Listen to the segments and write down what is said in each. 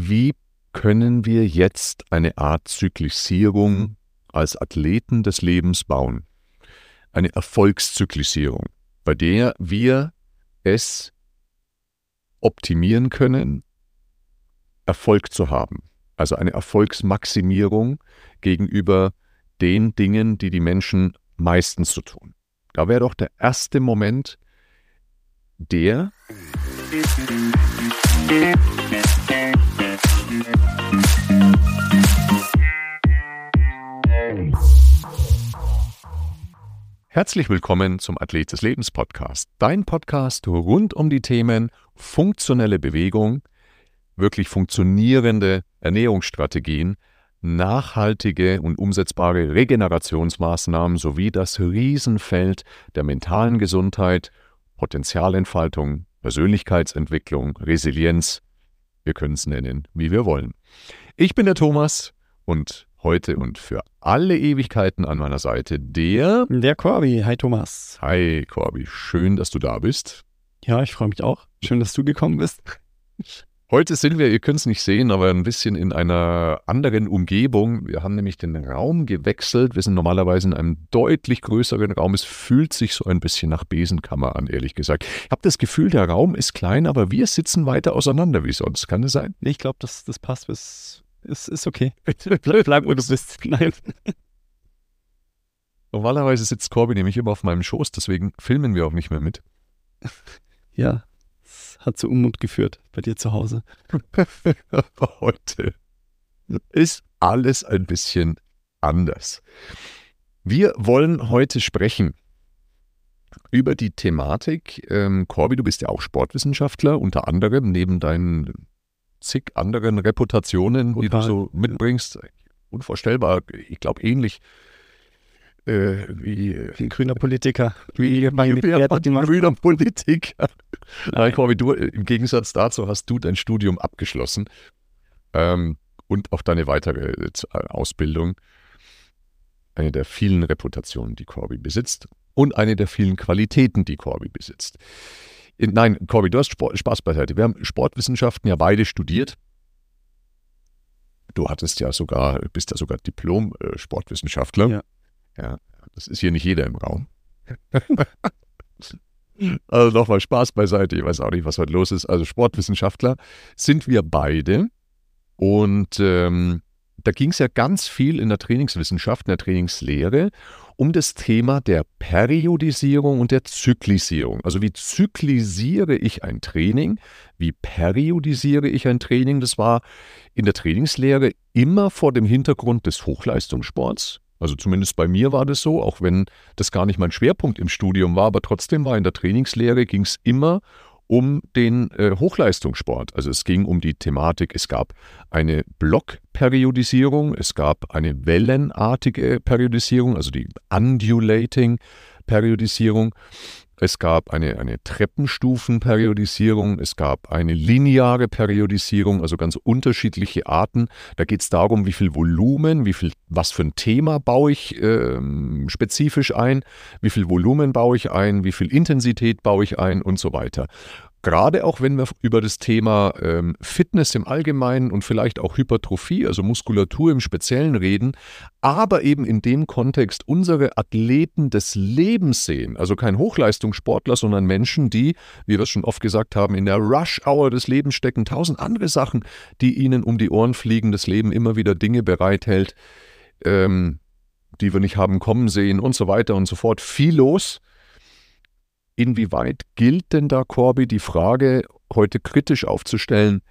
wie können wir jetzt eine Art Zyklisierung als Athleten des Lebens bauen? Eine Erfolgszyklisierung, bei der wir es optimieren können, Erfolg zu haben. Also eine Erfolgsmaximierung gegenüber den Dingen, die die Menschen meistens so tun. Da wäre doch der erste Moment der. Herzlich willkommen zum Athlet des Lebens Podcast, dein Podcast rund um die Themen funktionelle Bewegung, wirklich funktionierende Ernährungsstrategien, nachhaltige und umsetzbare Regenerationsmaßnahmen sowie das Riesenfeld der mentalen Gesundheit, Potenzialentfaltung, Persönlichkeitsentwicklung, Resilienz. Wir können es nennen, wie wir wollen. Ich bin der Thomas und heute und für alle Ewigkeiten an meiner Seite der. Der Corby. Hi Thomas. Hi Corby, schön, dass du da bist. Ja, ich freue mich auch. Schön, dass du gekommen bist. Heute sind wir, ihr könnt es nicht sehen, aber ein bisschen in einer anderen Umgebung. Wir haben nämlich den Raum gewechselt. Wir sind normalerweise in einem deutlich größeren Raum. Es fühlt sich so ein bisschen nach Besenkammer an, ehrlich gesagt. Ich habe das Gefühl, der Raum ist klein, aber wir sitzen weiter auseinander wie sonst. Kann das sein? Ich glaube, das, das passt. Bis, ist, ist okay. Bleib, bleib wo du bist. Nein. Normalerweise sitzt Corby nämlich immer auf meinem Schoß, deswegen filmen wir auch nicht mehr mit. Ja, hat zu Unmut geführt bei dir zu Hause? Heute ist alles ein bisschen anders. Wir wollen heute sprechen über die Thematik. Ähm, Corby, du bist ja auch Sportwissenschaftler, unter anderem neben deinen zig anderen Reputationen, Total, die du so mitbringst. Unvorstellbar, ich glaube ähnlich äh, wie ein grüner Politiker. Wie mein wie ein grüner Politiker. Nein, Corby, du, im Gegensatz dazu hast du dein Studium abgeschlossen ähm, und auch deine weitere äh, Ausbildung. Eine der vielen Reputationen, die Corby besitzt und eine der vielen Qualitäten, die Corby besitzt. Nein, Corby, du hast Sport, Spaß beiseite. Wir haben Sportwissenschaften ja beide studiert. Du hattest ja sogar, bist ja sogar Diplom-Sportwissenschaftler. Äh, ja. Ja, das ist hier nicht jeder im Raum. also nochmal Spaß beiseite. Ich weiß auch nicht, was heute los ist. Also Sportwissenschaftler sind wir beide. Und ähm, da ging es ja ganz viel in der Trainingswissenschaft, in der Trainingslehre, um das Thema der Periodisierung und der Zyklisierung. Also wie zyklisiere ich ein Training? Wie periodisiere ich ein Training? Das war in der Trainingslehre immer vor dem Hintergrund des Hochleistungssports. Also zumindest bei mir war das so, auch wenn das gar nicht mein Schwerpunkt im Studium war, aber trotzdem war in der Trainingslehre ging es immer um den äh, Hochleistungssport. Also es ging um die Thematik, es gab eine Blockperiodisierung, es gab eine wellenartige Periodisierung, also die Undulating Periodisierung. Es gab eine, eine Treppenstufenperiodisierung, es gab eine lineare Periodisierung, also ganz unterschiedliche Arten. Da geht es darum, wie viel Volumen, wie viel, was für ein Thema baue ich äh, spezifisch ein, wie viel Volumen baue ich ein, wie viel Intensität baue ich ein und so weiter. Gerade auch wenn wir über das Thema ähm, Fitness im Allgemeinen und vielleicht auch Hypertrophie, also Muskulatur im Speziellen reden, aber eben in dem Kontext unsere Athleten des Lebens sehen. Also kein Hochleistungssportler, sondern Menschen, die, wie wir es schon oft gesagt haben, in der Rush-Hour des Lebens stecken, tausend andere Sachen, die ihnen um die Ohren fliegen, das Leben immer wieder Dinge bereithält, ähm, die wir nicht haben kommen sehen und so weiter und so fort. Viel los. Inwieweit gilt denn da, Corby, die Frage heute kritisch aufzustellen,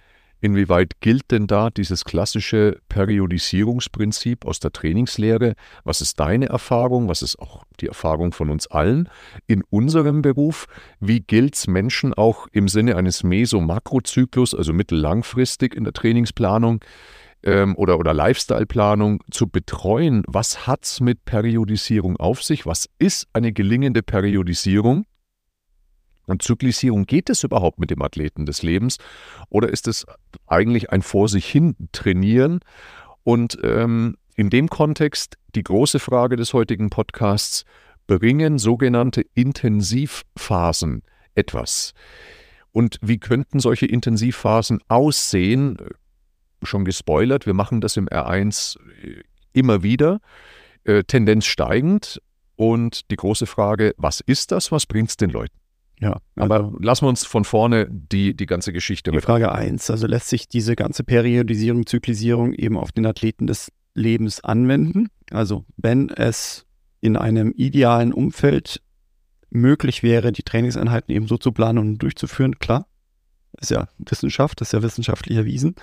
inwieweit gilt denn da dieses klassische Periodisierungsprinzip aus der Trainingslehre? Was ist deine Erfahrung? Was ist auch die Erfahrung von uns allen in unserem Beruf? Wie gilt es Menschen auch im Sinne eines Meso-Makrozyklus, also mittellangfristig in der Trainingsplanung? Ähm, oder, oder Lifestyle-Planung zu betreuen. Was hat es mit Periodisierung auf sich? Was ist eine gelingende Periodisierung? Und Zyklisierung, geht es überhaupt mit dem Athleten des Lebens? Oder ist es eigentlich ein vor sich hin trainieren? Und ähm, in dem Kontext die große Frage des heutigen Podcasts, bringen sogenannte Intensivphasen etwas? Und wie könnten solche Intensivphasen aussehen? schon gespoilert, wir machen das im R1 äh, immer wieder, äh, Tendenz steigend. Und die große Frage, was ist das, was bringt es den Leuten? Ja, aber also, lassen wir uns von vorne die, die ganze Geschichte Die Frage 1, also lässt sich diese ganze Periodisierung, Zyklisierung eben auf den Athleten des Lebens anwenden? Also wenn es in einem idealen Umfeld möglich wäre, die Trainingseinheiten eben so zu planen und durchzuführen, klar, ist ja Wissenschaft, ist ja wissenschaftlich erwiesen.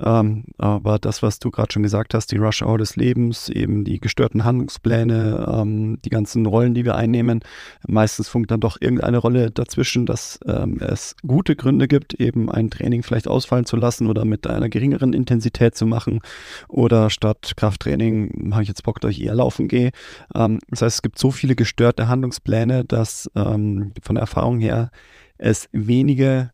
Ähm, aber das, was du gerade schon gesagt hast, die Rush Hour des Lebens, eben die gestörten Handlungspläne, ähm, die ganzen Rollen, die wir einnehmen, meistens funkt dann doch irgendeine Rolle dazwischen, dass ähm, es gute Gründe gibt, eben ein Training vielleicht ausfallen zu lassen oder mit einer geringeren Intensität zu machen oder statt Krafttraining habe ich jetzt Bock, dass ich eher laufen gehe. Ähm, das heißt, es gibt so viele gestörte Handlungspläne, dass ähm, von der Erfahrung her es wenige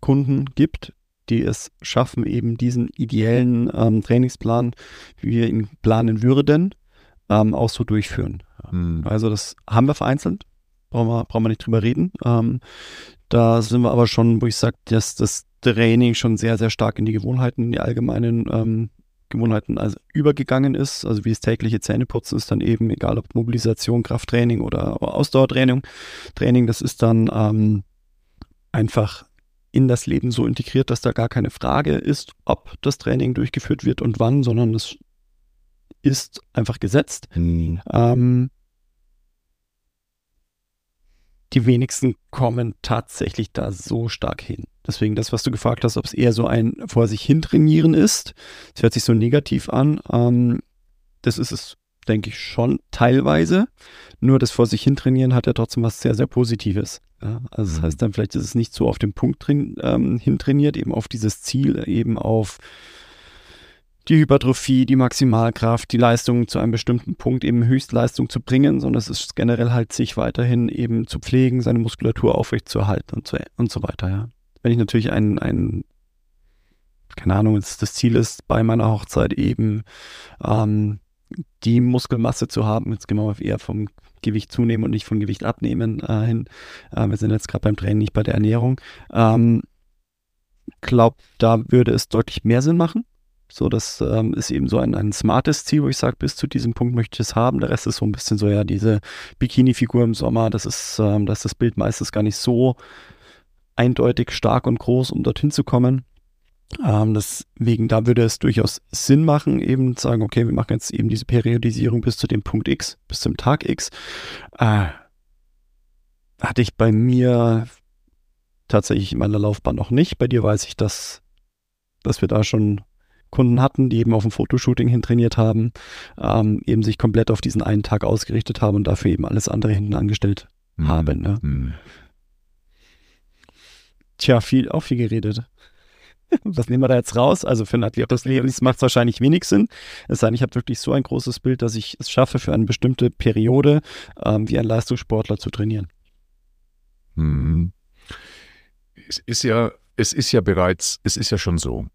Kunden gibt, die es schaffen, eben diesen ideellen ähm, Trainingsplan, wie wir ihn planen würden, ähm, auch so durchführen. Mhm. Also das haben wir vereinzelt, brauchen wir, brauchen wir nicht drüber reden. Ähm, da sind wir aber schon, wo ich sage, dass das Training schon sehr, sehr stark in die Gewohnheiten, in die allgemeinen ähm, Gewohnheiten also übergegangen ist. Also wie das tägliche Zähneputzen ist dann eben, egal ob Mobilisation, Krafttraining oder Ausdauertraining, Training, das ist dann ähm, einfach in das Leben so integriert, dass da gar keine Frage ist, ob das Training durchgeführt wird und wann, sondern es ist einfach gesetzt. Mhm. Ähm, die wenigsten kommen tatsächlich da so stark hin. Deswegen das, was du gefragt hast, ob es eher so ein vor sich hin trainieren ist. Es hört sich so negativ an. Ähm, das ist es denke ich schon teilweise. Nur das vor sich hin trainieren hat ja trotzdem was sehr, sehr Positives. Ja, also das mhm. heißt dann, vielleicht ist es nicht so auf den Punkt drin, ähm, hintrainiert, eben auf dieses Ziel, eben auf die Hypertrophie, die Maximalkraft, die Leistung zu einem bestimmten Punkt eben Höchstleistung zu bringen, sondern es ist generell halt sich weiterhin eben zu pflegen, seine Muskulatur aufrechtzuerhalten und so, und so weiter, ja. Wenn ich natürlich ein, ein keine Ahnung, das Ziel ist bei meiner Hochzeit eben ähm, die Muskelmasse zu haben. Jetzt gehen wir eher vom Gewicht zunehmen und nicht von Gewicht abnehmen äh, hin. Äh, wir sind jetzt gerade beim Training, nicht bei der Ernährung. Ähm, glaube, da würde es deutlich mehr Sinn machen. So, das ähm, ist eben so ein, ein smartes Ziel, wo ich sage, bis zu diesem Punkt möchte ich es haben. Der Rest ist so ein bisschen so, ja, diese Bikini-Figur im Sommer, das ist, ähm, das ist das Bild meistens gar nicht so eindeutig stark und groß, um dorthin zu kommen. Ähm, deswegen, da würde es durchaus Sinn machen, eben zu sagen, okay, wir machen jetzt eben diese Periodisierung bis zu dem Punkt X, bis zum Tag X. Äh, hatte ich bei mir tatsächlich in meiner Laufbahn noch nicht. Bei dir weiß ich, dass, dass wir da schon Kunden hatten, die eben auf ein Fotoshooting hin trainiert haben, ähm, eben sich komplett auf diesen einen Tag ausgerichtet haben und dafür eben alles andere hinten angestellt mhm. haben. Ne? Mhm. Tja, viel, auch viel geredet. Was nehmen wir da jetzt raus? Also für ein Athlet des Lebens macht es wahrscheinlich wenig Sinn. Es sei denn, ich habe wirklich so ein großes Bild, dass ich es schaffe, für eine bestimmte Periode ähm, wie ein Leistungssportler zu trainieren. Hm. Es ist ja, es ist ja bereits, es ist ja schon so.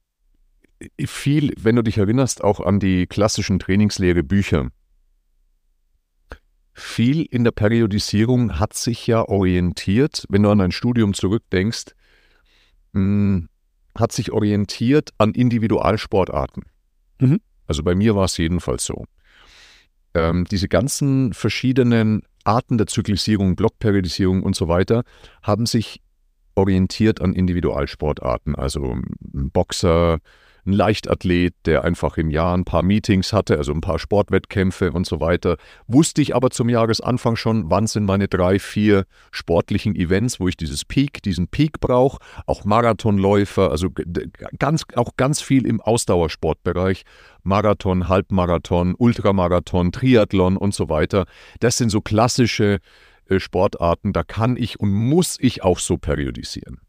Viel, wenn du dich erinnerst, auch an die klassischen Trainingslehre Bücher. Viel in der Periodisierung hat sich ja orientiert, wenn du an ein Studium zurückdenkst, mh, hm, hat sich orientiert an Individualsportarten. Mhm. Also bei mir war es jedenfalls so. Ähm, diese ganzen verschiedenen Arten der Zyklisierung, Blockperiodisierung und so weiter haben sich orientiert an Individualsportarten. Also ein Boxer, ein Leichtathlet, der einfach im Jahr ein paar Meetings hatte, also ein paar Sportwettkämpfe und so weiter. Wusste ich aber zum Jahresanfang schon, wann sind meine drei, vier sportlichen Events, wo ich dieses Peak, diesen Peak brauche. Auch Marathonläufer, also ganz, auch ganz viel im Ausdauersportbereich. Marathon, Halbmarathon, Ultramarathon, Triathlon und so weiter. Das sind so klassische äh, Sportarten, da kann ich und muss ich auch so periodisieren.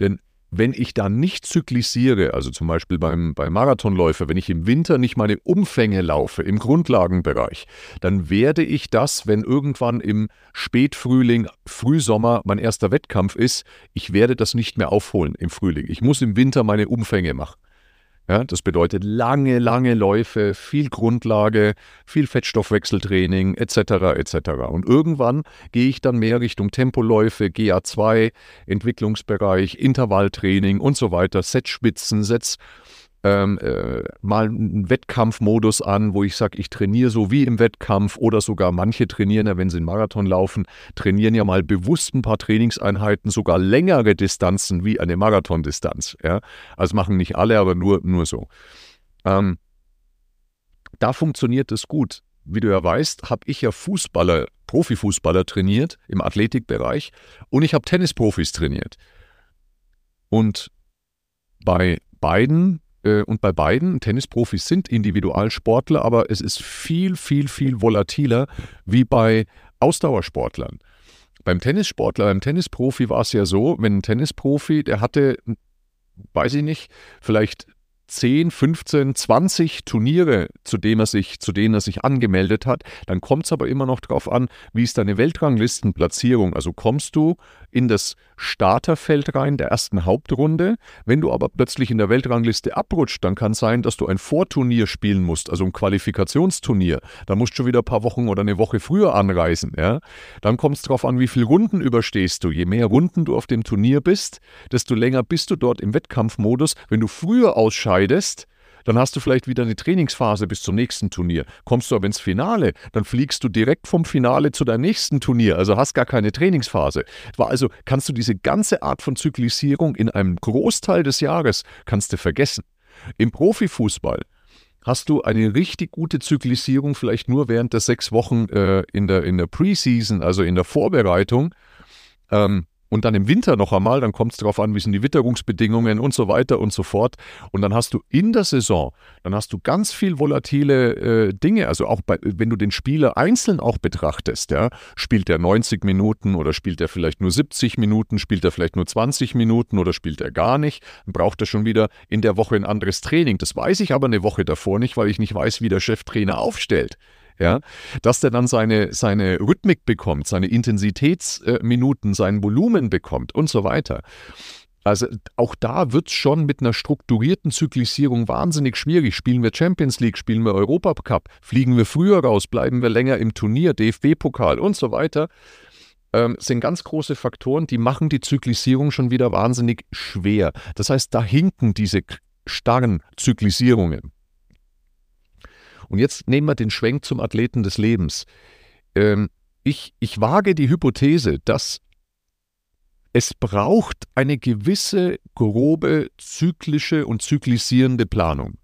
Denn wenn ich da nicht zyklisiere, also zum Beispiel beim, beim Marathonläufer, wenn ich im Winter nicht meine Umfänge laufe im Grundlagenbereich, dann werde ich das, wenn irgendwann im Spätfrühling, Frühsommer mein erster Wettkampf ist, ich werde das nicht mehr aufholen im Frühling. Ich muss im Winter meine Umfänge machen. Ja, das bedeutet lange, lange Läufe, viel Grundlage, viel Fettstoffwechseltraining etc. etc. Und irgendwann gehe ich dann mehr Richtung Tempoläufe, GA2, Entwicklungsbereich, Intervalltraining und so weiter, Setspitzen, Sets ähm, äh, mal einen Wettkampfmodus an, wo ich sage, ich trainiere so wie im Wettkampf oder sogar manche trainieren ja, wenn sie einen Marathon laufen, trainieren ja mal bewusst ein paar Trainingseinheiten, sogar längere Distanzen wie eine Marathondistanz. Ja? Also machen nicht alle, aber nur, nur so. Ähm, da funktioniert es gut. Wie du ja weißt, habe ich ja Fußballer, Profifußballer trainiert im Athletikbereich und ich habe Tennisprofis trainiert. Und bei beiden und bei beiden, Tennisprofis sind Individualsportler, aber es ist viel, viel, viel volatiler wie bei Ausdauersportlern. Beim Tennissportler, beim Tennisprofi war es ja so, wenn ein Tennisprofi, der hatte, weiß ich nicht, vielleicht 10, 15, 20 Turniere, zu, dem er sich, zu denen er sich angemeldet hat, dann kommt es aber immer noch darauf an, wie ist deine Weltranglistenplatzierung. Also kommst du in das Starterfeld rein der ersten Hauptrunde. Wenn du aber plötzlich in der Weltrangliste abrutscht, dann kann es sein, dass du ein Vorturnier spielen musst, also ein Qualifikationsturnier. Da musst du schon wieder ein paar Wochen oder eine Woche früher anreisen. Ja? Dann kommt es darauf an, wie viele Runden überstehst du. Je mehr Runden du auf dem Turnier bist, desto länger bist du dort im Wettkampfmodus. Wenn du früher ausscheidest, dann hast du vielleicht wieder eine Trainingsphase bis zum nächsten Turnier. Kommst du aber ins Finale, dann fliegst du direkt vom Finale zu deinem nächsten Turnier, also hast gar keine Trainingsphase. Also kannst du diese ganze Art von Zyklisierung in einem Großteil des Jahres kannst du vergessen. Im Profifußball hast du eine richtig gute Zyklisierung vielleicht nur während der sechs Wochen äh, in der, in der Preseason, also in der Vorbereitung. Ähm, und dann im Winter noch einmal, dann kommt es darauf an, wie sind die Witterungsbedingungen und so weiter und so fort. Und dann hast du in der Saison, dann hast du ganz viel volatile äh, Dinge. Also auch bei, wenn du den Spieler einzeln auch betrachtest, ja, spielt er 90 Minuten oder spielt er vielleicht nur 70 Minuten, spielt er vielleicht nur 20 Minuten oder spielt er gar nicht, dann braucht er schon wieder in der Woche ein anderes Training. Das weiß ich aber eine Woche davor nicht, weil ich nicht weiß, wie der Cheftrainer aufstellt ja, dass der dann seine, seine Rhythmik bekommt, seine Intensitätsminuten, sein Volumen bekommt und so weiter. Also auch da wird es schon mit einer strukturierten Zyklisierung wahnsinnig schwierig. Spielen wir Champions League, spielen wir Europacup, fliegen wir früher raus, bleiben wir länger im Turnier, DFB-Pokal und so weiter. Ähm, sind ganz große Faktoren, die machen die Zyklisierung schon wieder wahnsinnig schwer. Das heißt, da hinken diese starren Zyklisierungen. Und jetzt nehmen wir den Schwenk zum Athleten des Lebens. Ähm, ich, ich wage die Hypothese, dass es braucht eine gewisse grobe zyklische und zyklisierende Planung.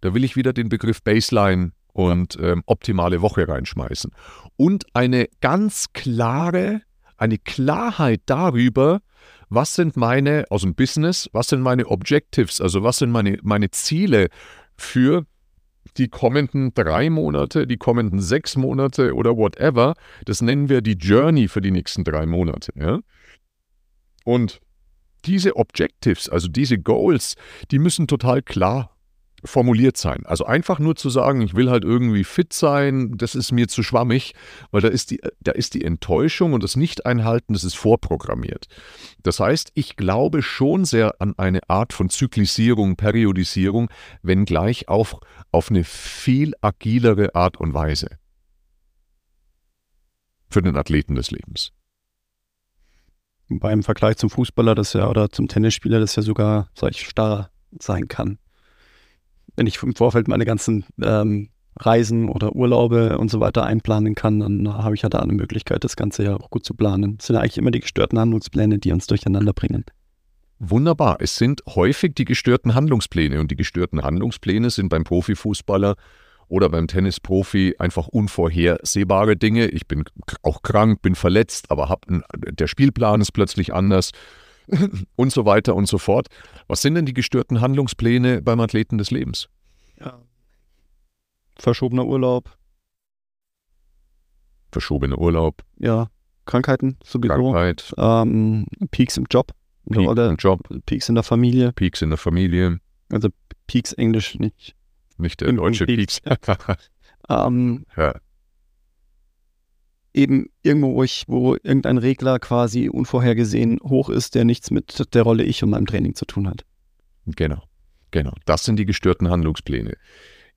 Da will ich wieder den Begriff Baseline und ähm, optimale Woche reinschmeißen. Und eine ganz klare, eine Klarheit darüber, was sind meine, aus dem Business, was sind meine Objectives, also was sind meine, meine Ziele für die kommenden drei Monate, die kommenden sechs Monate oder whatever, das nennen wir die Journey für die nächsten drei Monate. Ja? Und diese Objectives, also diese Goals, die müssen total klar formuliert sein. Also einfach nur zu sagen, ich will halt irgendwie fit sein, das ist mir zu schwammig, weil da ist die, da ist die Enttäuschung und das Nicht-Einhalten, das ist vorprogrammiert. Das heißt, ich glaube schon sehr an eine Art von Zyklisierung, Periodisierung, wenngleich auch auf eine viel agilere Art und Weise. Für den Athleten des Lebens. Beim Vergleich zum Fußballer das ja oder zum Tennisspieler das ja sogar, sag ich, starr sein kann wenn ich im Vorfeld meine ganzen ähm, Reisen oder Urlaube und so weiter einplanen kann, dann habe ich ja da eine Möglichkeit, das Ganze ja auch gut zu planen. Das sind eigentlich immer die gestörten Handlungspläne, die uns durcheinander bringen. Wunderbar. Es sind häufig die gestörten Handlungspläne und die gestörten Handlungspläne sind beim Profifußballer oder beim Tennisprofi einfach unvorhersehbare Dinge. Ich bin auch krank, bin verletzt, aber hab der Spielplan ist plötzlich anders und so weiter und so fort. Was sind denn die gestörten Handlungspläne beim Athleten des Lebens? Ja. Verschobener Urlaub. Verschobener Urlaub. Ja. Krankheiten sowieso. Krankheit. Ähm, Peaks im Job. Peak im Job. Peaks in der Familie. Peaks in der Familie. Also Peaks Englisch nicht. Nicht der deutsche Peaks. Peaks. ähm, ja eben irgendwo, wo, ich, wo irgendein Regler quasi unvorhergesehen hoch ist, der nichts mit der Rolle ich und meinem Training zu tun hat. Genau, genau. Das sind die gestörten Handlungspläne.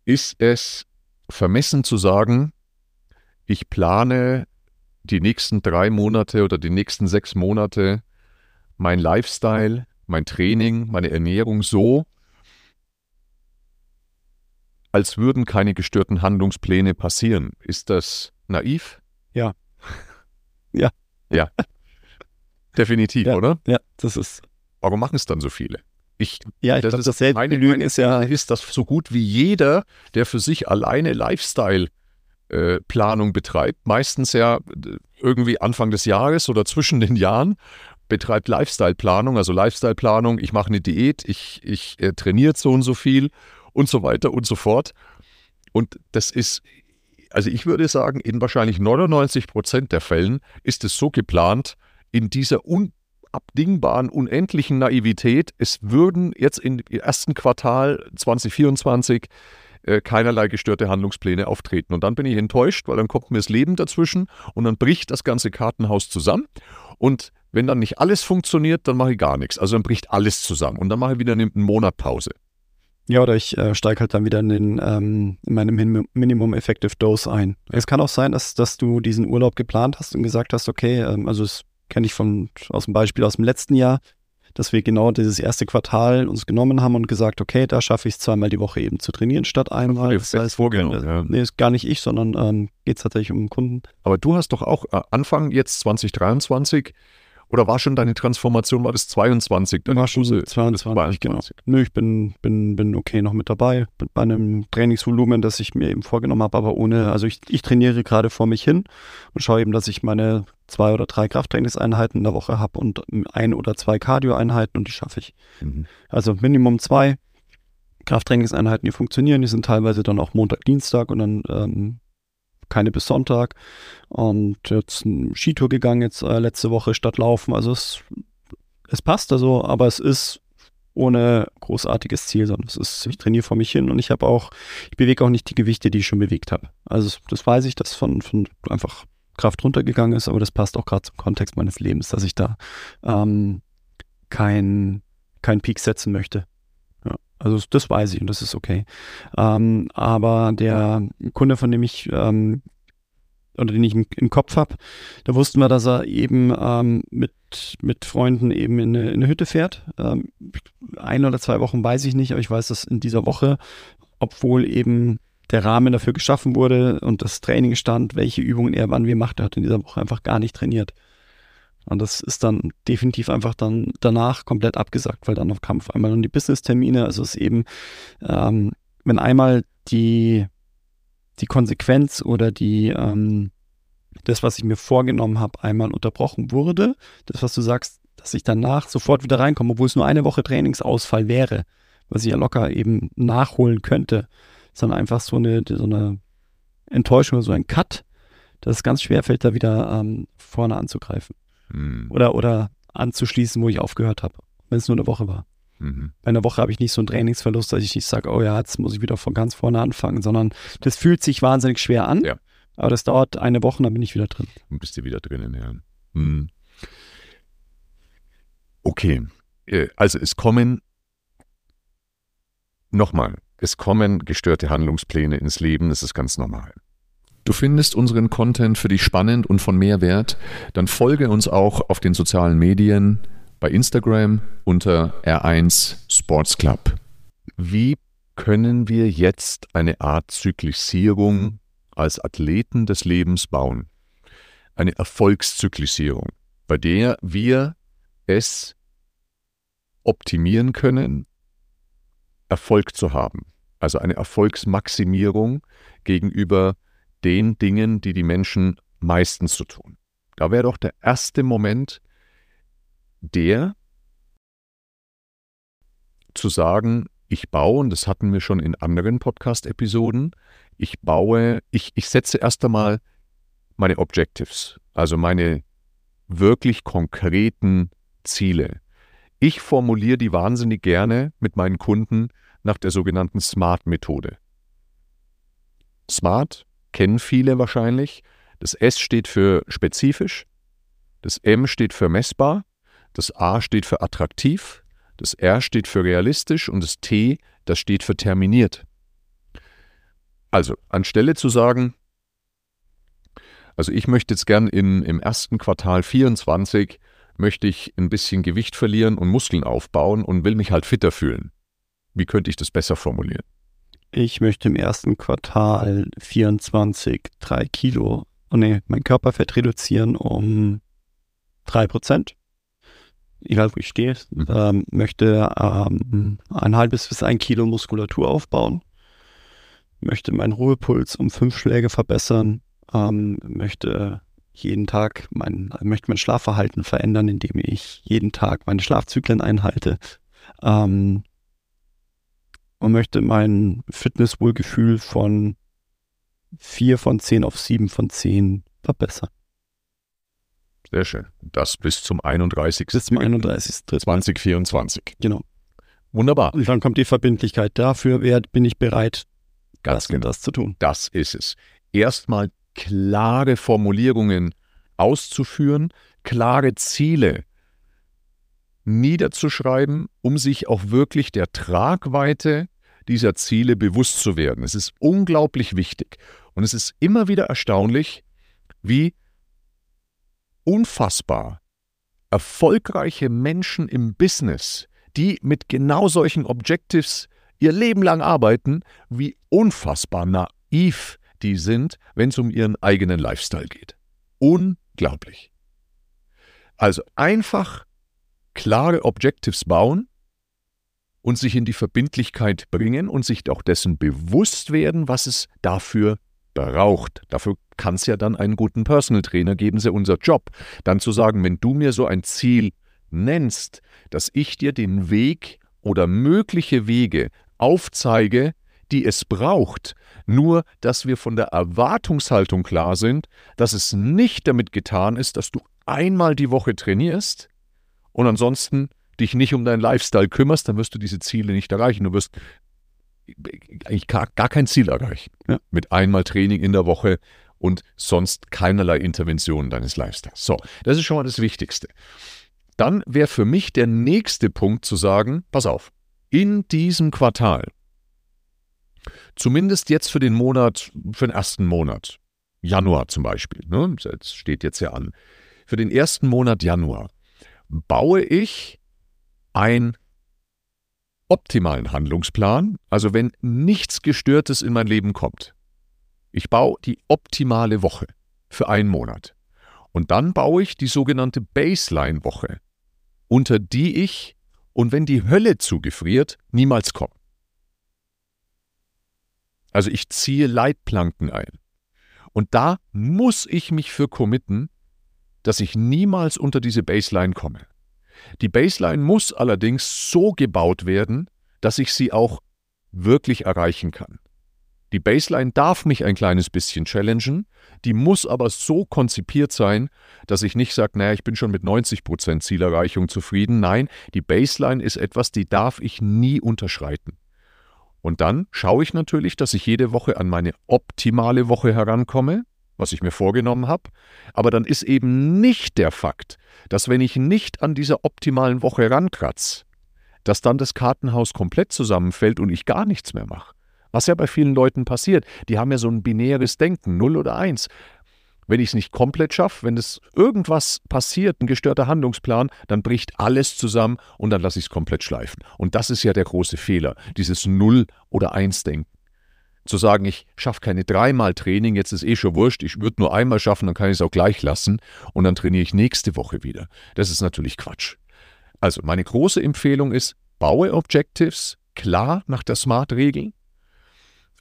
Ist es vermessen zu sagen, ich plane die nächsten drei Monate oder die nächsten sechs Monate mein Lifestyle, mein Training, meine Ernährung so, als würden keine gestörten Handlungspläne passieren. Ist das naiv? Ja. Ja. Ja. Definitiv, Ja. oder? Ja, das ist. Warum machen es dann so viele? Ich, Ja, ich Das glaube, ist das selbst meine- Lügen ist ja. ist, dass so gut wie jeder, der für sich alleine Lifestyle-Planung betreibt, meistens ja äh, irgendwie Anfang des Jahres oder zwischen den Jahren, betreibt Lifestyle-Planung, also Lifestyle-Planung, ich mache eine Diät, ich, ich äh, trainiere so und so viel und so weiter und so fort. Und das ist, also ich würde sagen, in wahrscheinlich 99 Prozent der Fällen ist es so geplant, in dieser unabdingbaren, unendlichen Naivität, es würden jetzt im ersten Quartal 2024 äh, keinerlei gestörte Handlungspläne auftreten. Und dann bin ich enttäuscht, weil dann kommt mir das Leben dazwischen und dann bricht das ganze Kartenhaus zusammen. Und wenn dann nicht alles funktioniert, dann mache ich gar nichts. Also dann bricht alles zusammen und dann mache ich wieder einen Monat Pause. Ja, oder ich äh, steige halt dann wieder in, den, ähm, in meine Min Minimum Effective Dose ein. Es kann auch sein, dass, dass du diesen Urlaub geplant hast und gesagt hast, okay, ähm, also das kenne ich von, aus dem Beispiel aus dem letzten Jahr, dass wir genau dieses erste Quartal uns genommen haben und gesagt, okay, da schaffe ich es zweimal die Woche eben zu trainieren statt einmal. Das heißt, vorgenommen. äh, Ja. nee, ist gar nicht ich, sondern ähm, geht es tatsächlich um Kunden. Aber du hast doch auch äh, Anfang jetzt 2023 oder war schon deine Transformation, war das 22? Dann War schon so Das 22, genau. 22. Nö, ich bin, bin, bin okay noch mit dabei. Bin bei einem Trainingsvolumen, das ich mir eben vorgenommen habe, aber ohne, also ich, ich trainiere gerade vor mich hin und schaue eben, dass ich meine zwei oder drei Krafttrainingseinheiten in der Woche habe und ein oder zwei Cardio-Einheiten und die schaffe ich. Mhm. Also Minimum zwei Krafttrainingseinheiten, die funktionieren. Die sind teilweise dann auch Montag, Dienstag und dann ähm, keine bis Sonntag. Und jetzt ein Skitour gegangen jetzt äh, letzte Woche statt Laufen. Also es, es passt also, aber es ist ohne großartiges Ziel, sondern es ist, ich trainiere vor mich hin und ich habe auch, ich bewege auch nicht die Gewichte, die ich schon bewegt habe. Also das weiß ich, dass von, von einfach Kraft runtergegangen ist, aber das passt auch gerade zum Kontext meines Lebens, dass ich da ähm, kein, kein Peak setzen möchte. Also das- das weiß ich und das ist okay. Ähm, aber der Kunde, von dem ich ähm, oder den ich im, im Kopf habe, da wussten wir, dass er eben ähm, mit, mit Freunden eben in eine, in eine Hütte fährt. Ähm, ein oder zwei Wochen weiß ich nicht, aber ich weiß, dass in dieser Woche, obwohl eben der Rahmen dafür geschaffen wurde und das Training stand, welche Übungen er wann wie macht, er hat in dieser Woche einfach gar nicht trainiert. Und das ist dann definitiv einfach dann danach komplett abgesagt, weil dann auf Kampf. Einmal dann die Business-Termine, also es ist eben, ähm, wenn einmal die, die Konsequenz oder die, ähm, das, was ich mir vorgenommen habe, einmal unterbrochen wurde, das, was du sagst, dass ich danach sofort wieder reinkomme, obwohl es nur eine Woche Trainingsausfall wäre, was ich ja locker eben nachholen könnte, sondern einfach so eine, so eine Enttäuschung oder so ein Cut, dass es ganz schwer fällt, da wieder ähm, vorne anzugreifen Mhm. oder, oder anzuschließen, wo ich aufgehört habe, wenn es nur eine Woche war. Mhm. Bei einer Woche habe ich nicht so einen Trainingsverlust, dass ich nicht sage, oh ja, jetzt muss ich wieder von ganz vorne anfangen, sondern das fühlt sich wahnsinnig schwer an. Ja. Aber das dauert eine Woche, dann bin ich wieder drin. Dann bist du wieder drinnen, ja. Mhm. Okay, Äh, also es kommen, nochmal, es kommen gestörte Handlungspläne ins Leben, das ist ganz normal. Du findest unseren Content für dich spannend und von Mehrwert, dann folge uns auch auf den sozialen Medien, bei Instagram unter R1 Sports Club. Wie können wir jetzt eine Art Zyklisierung als Athleten des Lebens bauen? Eine Erfolgszyklisierung, bei der wir es optimieren können, Erfolg zu haben. Also eine Erfolgsmaximierung gegenüber den Dingen, die die Menschen meistens so tun. Da wäre doch der erste Moment der, zu sagen, ich baue, und das hatten wir schon in anderen Podcast-Episoden, ich baue, ich, ich setze erst einmal meine Objectives, also meine wirklich konkreten Ziele. Ich formuliere die wahnsinnig gerne mit meinen Kunden nach der sogenannten SMART-Methode. SMART kennen viele wahrscheinlich. Das S steht für spezifisch, das M steht für messbar, das A steht für attraktiv, das R steht für realistisch und das T, das steht für terminiert. Also, anstelle zu sagen, also ich möchte jetzt gern in, im ersten Quartal 24 möchte ich ein bisschen Gewicht verlieren und Muskeln aufbauen und will mich halt fitter fühlen. Wie könnte ich das besser formulieren? Ich möchte im ersten Quartal 24 3 Kilo, oh nee, mein Körperfett reduzieren um 3 Prozent. Egal wo ich stehe, Mhm. ähm, möchte ähm, ein halbes bis ein Kilo Muskulatur aufbauen, möchte meinen Ruhepuls um fünf Schläge verbessern, ähm, möchte jeden Tag mein, möchte mein Schlafverhalten verändern, indem ich jeden Tag meine Schlafzyklen einhalte. Ähm, und möchte mein Fitnesswohlgefühl von 4 von 10 auf 7 von 10 verbessern. Sehr schön. Das bis zum 31. Bis zum 31.3. 2024. Genau. Wunderbar. Und dann kommt die Verbindlichkeit. Dafür wer, bin ich bereit, Ganz das genau. das zu tun. Das ist es. Erstmal klare Formulierungen auszuführen, klare Ziele niederzuschreiben, um sich auch wirklich der Tragweite dieser Ziele bewusst zu werden. Es ist unglaublich wichtig. Und es ist immer wieder erstaunlich, wie unfassbar erfolgreiche Menschen im Business, die mit genau solchen Objectives ihr Leben lang arbeiten, wie unfassbar naiv die sind, wenn es um ihren eigenen Lifestyle geht. Unglaublich. Also einfach klare Objectives bauen und sich in die Verbindlichkeit bringen und sich auch dessen bewusst werden, was es dafür braucht. Dafür kann es ja dann einen guten Personal Trainer geben, ist ja unser Job. Dann zu sagen, wenn du mir so ein Ziel nennst, dass ich dir den Weg oder mögliche Wege aufzeige, die es braucht, nur dass wir von der Erwartungshaltung klar sind, dass es nicht damit getan ist, dass du einmal die Woche trainierst und ansonsten dich nicht um deinen Lifestyle kümmerst, dann wirst du diese Ziele nicht erreichen. Du wirst eigentlich gar, gar kein Ziel erreichen. Ja. Mit einmal Training in der Woche und sonst keinerlei Interventionen deines Lifestyles. So, das ist schon mal das Wichtigste. Dann wäre für mich der nächste Punkt zu sagen, pass auf, in diesem Quartal, zumindest jetzt für den Monat, für den ersten Monat, Januar zum Beispiel, ne, das steht jetzt ja an, für den ersten Monat Januar baue ich einen optimalen Handlungsplan, also wenn nichts Gestörtes in mein Leben kommt. Ich baue die optimale Woche für einen Monat. Und dann baue ich die sogenannte Baseline-Woche, unter die ich, und wenn die Hölle zugefriert, niemals komme. Also ich ziehe Leitplanken ein. Und da muss ich mich für committen, dass ich niemals unter diese Baseline komme. Die Baseline muss allerdings so gebaut werden, dass ich sie auch wirklich erreichen kann. Die Baseline darf mich ein kleines bisschen challengen, die muss aber so konzipiert sein, dass ich nicht sage, naja, ich bin schon mit 90% Zielerreichung zufrieden. Nein, die Baseline ist etwas, die darf ich nie unterschreiten. Und dann schaue ich natürlich, dass ich jede Woche an meine optimale Woche herankomme, was ich mir vorgenommen habe. Aber dann ist eben nicht der Fakt, dass wenn ich nicht an dieser optimalen Woche rankratz, dass dann das Kartenhaus komplett zusammenfällt und ich gar nichts mehr mache. Was ja bei vielen Leuten passiert. Die haben ja so ein binäres Denken, 0 oder 1. Wenn ich es nicht komplett schaffe, wenn es irgendwas passiert, ein gestörter Handlungsplan, dann bricht alles zusammen und dann lasse ich es komplett schleifen. Und das ist ja der große Fehler, dieses 0 oder 1 Denken. Zu sagen, ich schaffe keine dreimal Training, jetzt ist eh schon wurscht, ich würde nur einmal schaffen, dann kann ich es auch gleich lassen und dann trainiere ich nächste Woche wieder. Das ist natürlich Quatsch. Also meine große Empfehlung ist, baue Objectives klar nach der SMART-Regel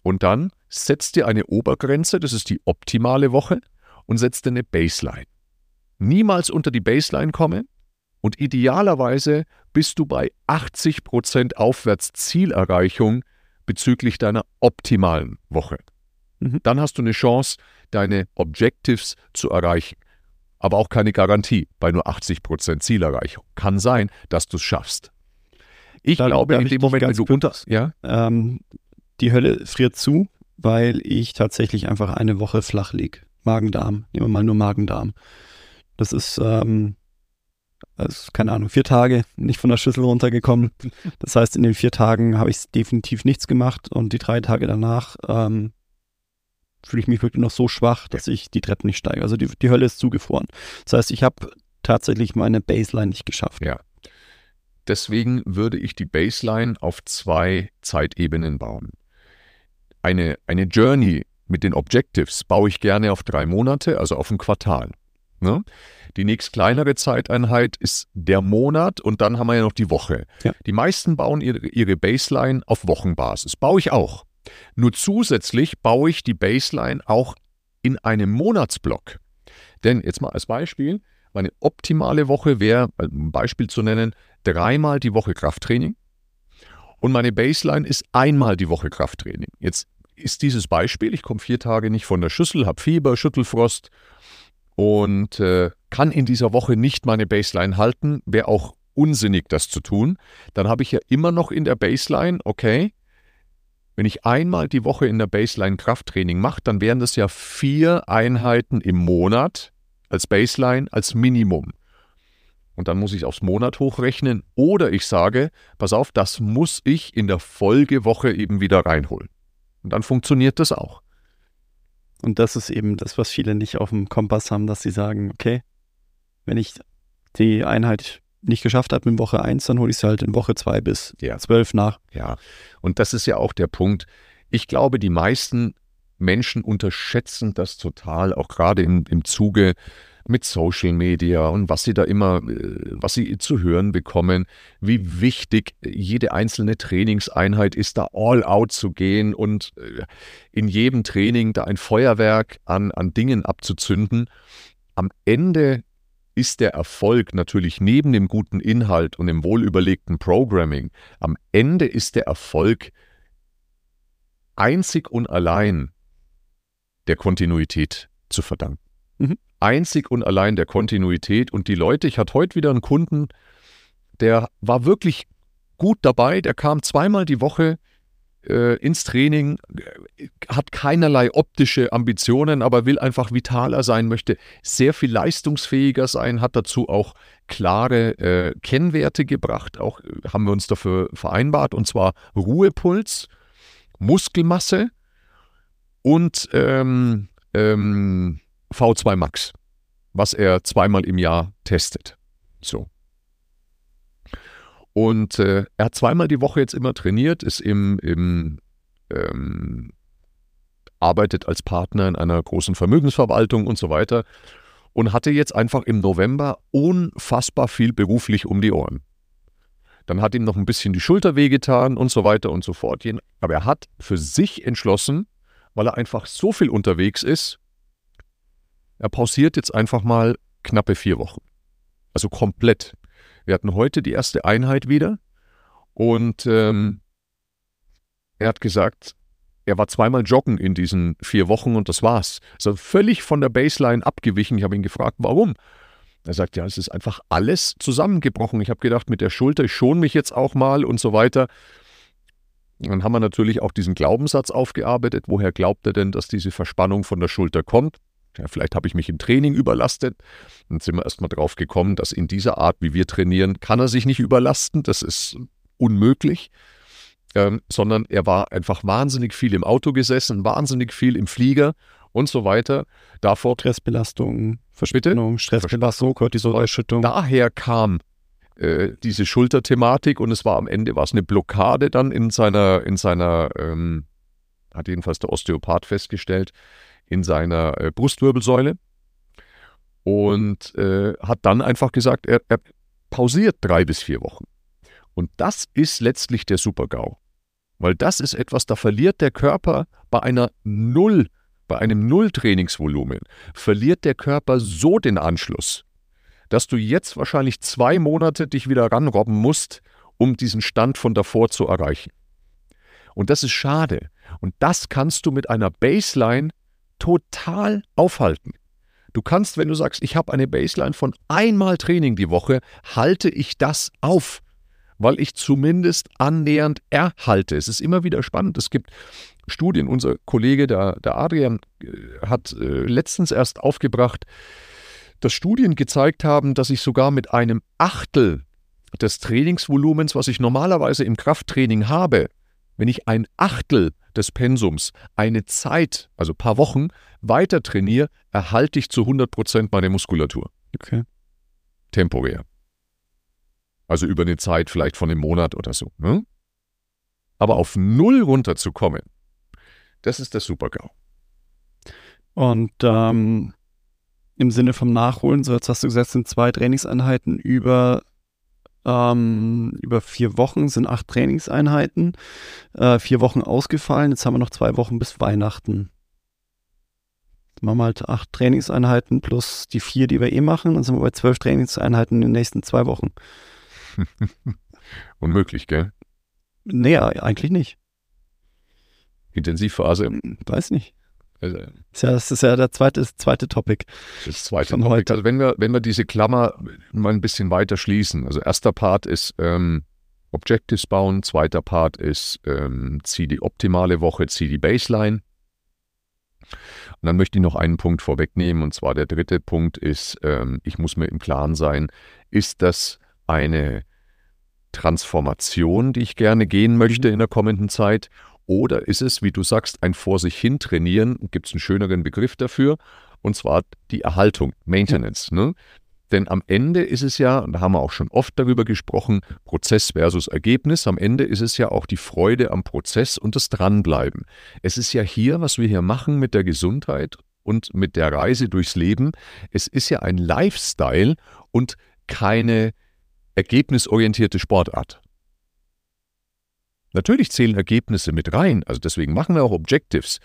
und dann setzt dir eine Obergrenze, das ist die optimale Woche, und setzt dir eine Baseline. Niemals unter die Baseline komme und idealerweise bist du bei 80% Aufwärtszielerreichung bezüglich deiner optimalen Woche. Mhm. Dann hast du eine Chance, deine Objectives zu erreichen. Aber auch keine Garantie bei nur 80% Zielerreichung. Kann sein, dass du es schaffst. Ich Da glaube, in dem Moment, wenn du unter. Ja? Ähm, die Hölle friert zu, weil ich tatsächlich einfach eine Woche flach lieg. Magen-Darm. Nehmen wir mal nur Magen-Darm. Das ist, ähm, also, keine Ahnung, vier Tage nicht von der Schüssel runtergekommen. Das heißt, in den vier Tagen habe ich definitiv nichts gemacht und die drei Tage danach ähm, fühle ich mich wirklich noch so schwach, dass ich die Treppen nicht steige. Also die, die Hölle ist zugefroren. Das heißt, ich habe tatsächlich meine Baseline nicht geschafft. Ja. Deswegen würde ich die Baseline auf zwei Zeitebenen bauen. eine, eine Journey mit den Objectives baue ich gerne auf drei Monate, also auf ein Quartal. Ne? Die nächst kleinere Zeiteinheit ist der Monat und dann haben wir ja noch die Woche. Ja. Die meisten bauen ihre, ihre Baseline auf Wochenbasis. Baue ich auch. Nur zusätzlich baue ich die Baseline auch in einem Monatsblock. Denn jetzt mal als Beispiel, meine optimale Woche wäre, ein Beispiel zu nennen, dreimal die Woche Krafttraining. Und meine Baseline ist einmal die Woche Krafttraining. Jetzt ist dieses Beispiel, ich komme vier Tage nicht von der Schüssel, habe Fieber, Schüttelfrost und äh, kann in dieser Woche nicht meine Baseline halten, wäre auch unsinnig, das zu tun. Dann habe ich ja immer noch in der Baseline, okay, wenn ich einmal die Woche in der Baseline Krafttraining mache, dann wären das ja vier Einheiten im Monat als Baseline, als Minimum. Und dann muss ich aufs Monat hochrechnen. Oder ich sage, pass auf, das muss ich in der Folgewoche eben wieder reinholen. Und dann funktioniert das auch. Und das ist eben das, was viele nicht auf dem Kompass haben, dass sie sagen, okay, wenn ich die Einheit nicht geschafft habe in Woche 1, dann hole ich sie halt in Woche 2 bis ja. 12 nach. Ja, und das ist ja auch der Punkt. Ich glaube, die meisten Menschen unterschätzen das total, auch gerade im, im Zuge mit Social Media und was sie da immer, äh, was sie zu hören bekommen, wie wichtig jede einzelne Trainingseinheit ist, da all out zu gehen und äh, in jedem Training da ein Feuerwerk an, an Dingen abzuzünden. Am Ende ist der Erfolg natürlich neben dem guten Inhalt und dem wohlüberlegten Programming, am Ende ist der Erfolg einzig und allein der Kontinuität zu verdanken. Mhm einzig und allein der Kontinuität. Und die Leute, ich hatte heute wieder einen Kunden, der war wirklich gut dabei, der kam zweimal die Woche äh, ins Training, äh, hat keinerlei optische Ambitionen, aber will einfach vitaler sein, möchte sehr viel leistungsfähiger sein, hat dazu auch klare äh, Kennwerte gebracht, auch äh, haben wir uns dafür vereinbart, und zwar Ruhepuls, Muskelmasse und ähm, ähm, V2 Max, was er zweimal im Jahr testet. So. Und äh, er hat zweimal die Woche jetzt immer trainiert, ist im, im ähm, arbeitet als Partner in einer großen Vermögensverwaltung und so weiter und hatte jetzt einfach im November unfassbar viel beruflich um die Ohren. Dann hat ihm noch ein bisschen die Schulter wehgetan und so weiter und so fort. Aber er hat für sich entschlossen, weil er einfach so viel unterwegs ist, er pausiert jetzt einfach mal knappe vier Wochen. Also komplett. Wir hatten heute die erste Einheit wieder und ähm, er hat gesagt, er war zweimal joggen in diesen vier Wochen und das war's. Also völlig von der Baseline abgewichen. Ich habe ihn gefragt, warum? Er sagt, ja, es ist einfach alles zusammengebrochen. Ich habe gedacht, mit der Schulter, ich schon mich jetzt auch mal und so weiter. Dann haben wir natürlich auch diesen Glaubenssatz aufgearbeitet. Woher glaubt er denn, dass diese Verspannung von der Schulter kommt? Ja, vielleicht habe ich mich im Training überlastet. Dann sind wir erstmal drauf gekommen, dass in dieser Art, wie wir trainieren, kann er sich nicht überlasten. Das ist unmöglich. Ähm, sondern er war einfach wahnsinnig viel im Auto gesessen, wahnsinnig viel im Flieger und so weiter. Davor Stressbelastung, Verspittung, Stressbelastung, Cortisolausschüttung. Daher kam äh, diese Schulterthematik und es war am Ende war es eine Blockade dann in seiner, in seiner, ähm, hat jedenfalls der Osteopath festgestellt, in seiner äh, Brustwirbelsäule und äh, hat dann einfach gesagt, er, er pausiert drei bis vier Wochen. Und das ist letztlich der Super-GAU. Weil das ist etwas, da verliert der Körper bei einer Null, bei einem Null-Trainingsvolumen, verliert der Körper so den Anschluss, dass du jetzt wahrscheinlich zwei Monate dich wieder ranrobben musst, um diesen Stand von davor zu erreichen. Und das ist schade. Und das kannst du mit einer Baseline total aufhalten. Du kannst, wenn du sagst, ich habe eine Baseline von einmal Training die Woche, halte ich das auf, weil ich zumindest annähernd erhalte. Es ist immer wieder spannend. Es gibt Studien, unser Kollege, der, der Adrian, äh, hat äh, letztens erst aufgebracht, dass Studien gezeigt haben, dass ich sogar mit einem Achtel des Trainingsvolumens, was ich normalerweise im Krafttraining habe, wenn ich ein Achtel des Pensums eine Zeit, also ein paar Wochen, weiter trainiere, erhalte ich zu 100 Prozent meine Muskulatur. Okay. Temporär. Also über eine Zeit vielleicht von einem Monat oder so. Ne? Aber auf Null runterzukommen, Das ist der Super-GAU. Und ähm, im Sinne vom Nachholen, so jetzt hast du gesagt, sind zwei Trainingseinheiten über, ähm, über vier Wochen, sind acht Trainingseinheiten, äh, vier Wochen ausgefallen, jetzt haben wir noch zwei Wochen bis Weihnachten. Jetzt machen wir halt acht Trainingseinheiten plus die vier, die wir eh machen, dann sind wir bei zwölf Trainingseinheiten in den nächsten zwei Wochen. Unmöglich, gell? Nee, eigentlich nicht. Intensivphase? Weiß nicht. Also, das, ist ja, das ist ja der zweite, das zweite Topic. Das zweite Topic. Heute. Also wenn wir, wenn wir diese Klammer mal ein bisschen weiter schließen. Also erster Part ist ähm, Objectives bauen, zweiter Part ist ähm, zieh die optimale Woche, zieh die Baseline. Und dann möchte ich noch einen Punkt vorwegnehmen, und zwar der dritte Punkt ist, ähm, ich muss mir im Klaren sein, ist das eine Transformation, die ich gerne gehen möchte mhm. in der kommenden Zeit? Oder ist es, wie du sagst, ein vor sich hin trainieren? Gibt es einen schöneren Begriff dafür? Und zwar die Erhaltung, Maintenance. Ne? Denn am Ende ist es ja, und da haben wir auch schon oft darüber gesprochen, Prozess versus Ergebnis. Am Ende ist es ja auch die Freude am Prozess und das Dranbleiben. Es ist ja hier, was wir hier machen mit der Gesundheit und mit der Reise durchs Leben. Es ist ja ein Lifestyle und keine ergebnisorientierte Sportart. Natürlich zählen Ergebnisse mit rein, also deswegen machen wir auch Objectives.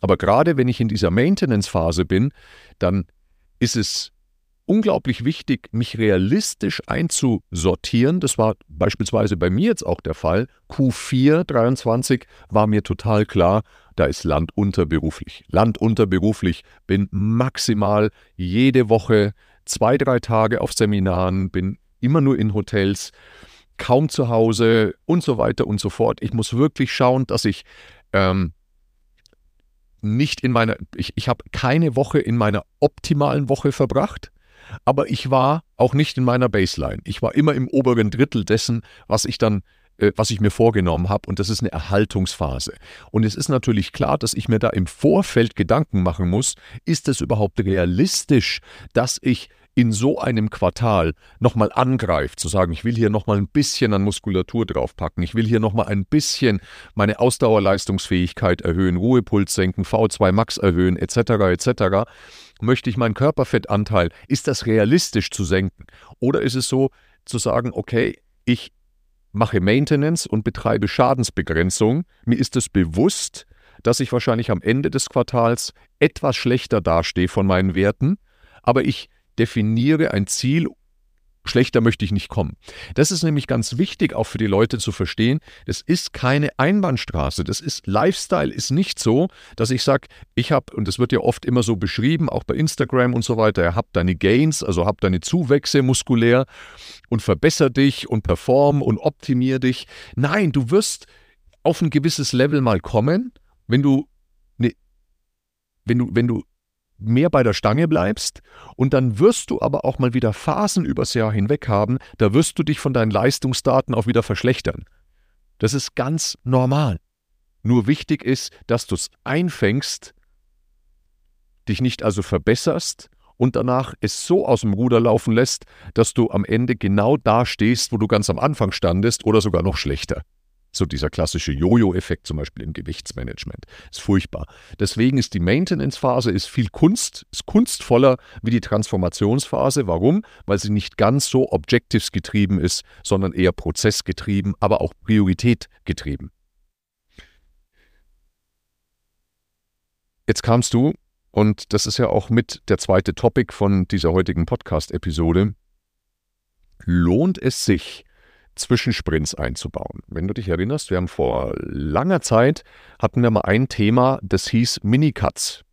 Aber gerade wenn ich in dieser Maintenance-Phase bin, dann ist es unglaublich wichtig, mich realistisch einzusortieren. Das war beispielsweise bei mir jetzt auch der Fall. Q4 23 war mir total klar, da ist Land unterberuflich. Land unterberuflich, bin maximal jede Woche zwei, drei Tage auf Seminaren, bin immer nur in Hotels kaum zu Hause und so weiter und so fort. Ich muss wirklich schauen, dass ich ähm, nicht in meiner, ich, ich habe keine Woche in meiner optimalen Woche verbracht, aber ich war auch nicht in meiner Baseline. Ich war immer im oberen Drittel dessen, was ich dann äh, was ich mir vorgenommen habe und das ist eine Erhaltungsphase. Und es ist natürlich klar, dass ich mir da im Vorfeld Gedanken machen muss, ist es überhaupt realistisch, dass ich in so einem Quartal nochmal angreift, zu sagen, ich will hier nochmal ein bisschen an Muskulatur draufpacken, ich will hier nochmal ein bisschen meine Ausdauerleistungsfähigkeit erhöhen, Ruhepuls senken, V2 Max erhöhen, etc., etc., möchte ich meinen Körperfettanteil, ist das realistisch zu senken? Oder ist es so zu sagen, okay, ich mache Maintenance und betreibe Schadensbegrenzung, mir ist es bewusst, dass ich wahrscheinlich am Ende des Quartals etwas schlechter dastehe von meinen Werten, aber ich definiere ein Ziel, schlechter möchte ich nicht kommen. Das ist nämlich ganz wichtig auch für die Leute zu verstehen. Das ist keine Einbahnstraße. Das ist Lifestyle ist nicht so, dass ich sage, ich habe und das wird ja oft immer so beschrieben, auch bei Instagram und so weiter, ihr habt deine Gains, also habt deine Zuwächse muskulär und verbessere dich und perform und optimier dich. Nein, du wirst auf ein gewisses Level mal kommen, wenn du ne, wenn du wenn du mehr bei der Stange bleibst und dann wirst du aber auch mal wieder Phasen übers Jahr hinweg haben, da wirst du dich von deinen Leistungsdaten auch wieder verschlechtern. Das ist ganz normal. Nur wichtig ist, dass du es einfängst, dich nicht also verbesserst und danach es so aus dem Ruder laufen lässt, dass du am Ende genau da stehst, wo du ganz am Anfang standest oder sogar noch schlechter. So dieser klassische Jojo-Effekt zum Beispiel im Gewichtsmanagement. Ist furchtbar. Deswegen ist die Maintenance-Phase viel Kunst, ist kunstvoller wie die Transformationsphase. Warum? Weil sie nicht ganz so Objectives getrieben ist, sondern eher prozessgetrieben, aber auch Priorität getrieben. Jetzt kamst du, und das ist ja auch mit der zweite Topic von dieser heutigen Podcast-Episode, lohnt es sich, Zwischensprints einzubauen. Wenn du dich erinnerst, wir haben vor langer Zeit hatten wir mal ein Thema, das hieß Minicuts.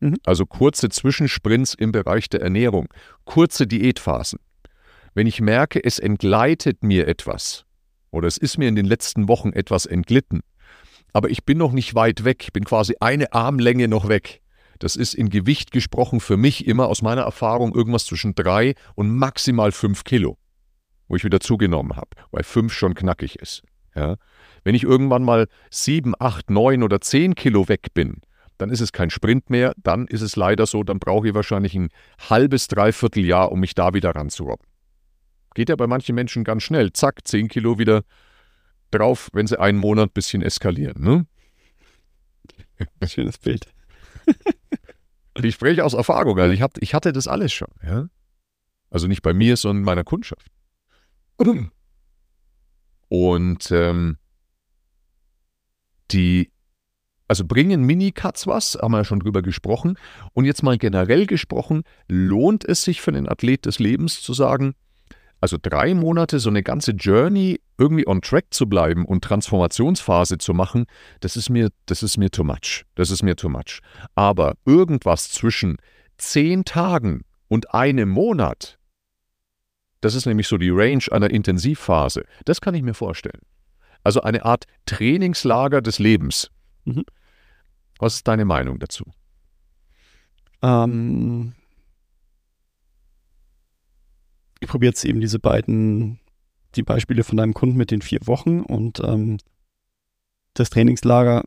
Mhm. Also kurze Zwischensprints im Bereich der Ernährung, kurze Diätphasen. Wenn ich merke, es entgleitet mir etwas oder es ist mir in den letzten Wochen etwas entglitten, aber ich bin noch nicht weit weg, ich bin quasi eine Armlänge noch weg. Das ist in Gewicht gesprochen für mich immer aus meiner Erfahrung irgendwas zwischen drei und maximal fünf Kilo wo ich wieder zugenommen habe, weil fünf schon knackig ist. Ja? Wenn ich irgendwann mal sieben, acht, neun oder zehn Kilo weg bin, dann ist es kein Sprint mehr, dann ist es leider so, dann brauche ich wahrscheinlich ein halbes, dreiviertel Jahr, um mich da wieder ranzurobben. Geht ja bei manchen Menschen ganz schnell, zack, zehn Kilo wieder drauf, wenn sie einen Monat ein bisschen eskalieren. Ne? Schönes Bild. ich spreche aus Erfahrung. Also ich, hab, ich hatte das alles schon. Ja? Also nicht bei mir, sondern meiner Kundschaft. Und ähm, die, also bringen Minicuts was, haben wir ja schon drüber gesprochen. Und jetzt mal generell gesprochen, lohnt es sich für den Athlet des Lebens zu sagen, also drei Monate so eine ganze Journey irgendwie on track zu bleiben und Transformationsphase zu machen, das ist mir, das ist mir too much. Das ist mir too much. Aber irgendwas zwischen zehn Tagen und einem Monat, das ist nämlich so die Range einer Intensivphase. Das kann ich mir vorstellen. Also eine Art Trainingslager des Lebens. Mhm. Was ist deine Meinung dazu? Ähm, ich probiere jetzt eben diese beiden, die Beispiele von deinem Kunden mit den vier Wochen und ähm, das Trainingslager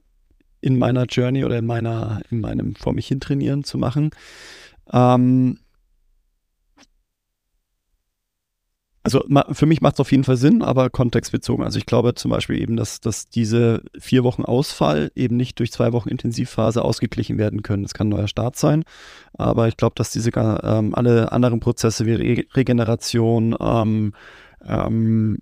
in meiner Journey oder in meiner, in meinem vor mich hin trainieren zu machen. Ähm, Also für mich macht es auf jeden Fall Sinn, aber kontextbezogen. Also ich glaube zum Beispiel eben, dass, dass diese vier Wochen Ausfall eben nicht durch zwei Wochen Intensivphase ausgeglichen werden können. Das kann ein neuer Start sein, aber ich glaube, dass diese ähm, alle anderen Prozesse wie Re Regeneration, ähm, ähm,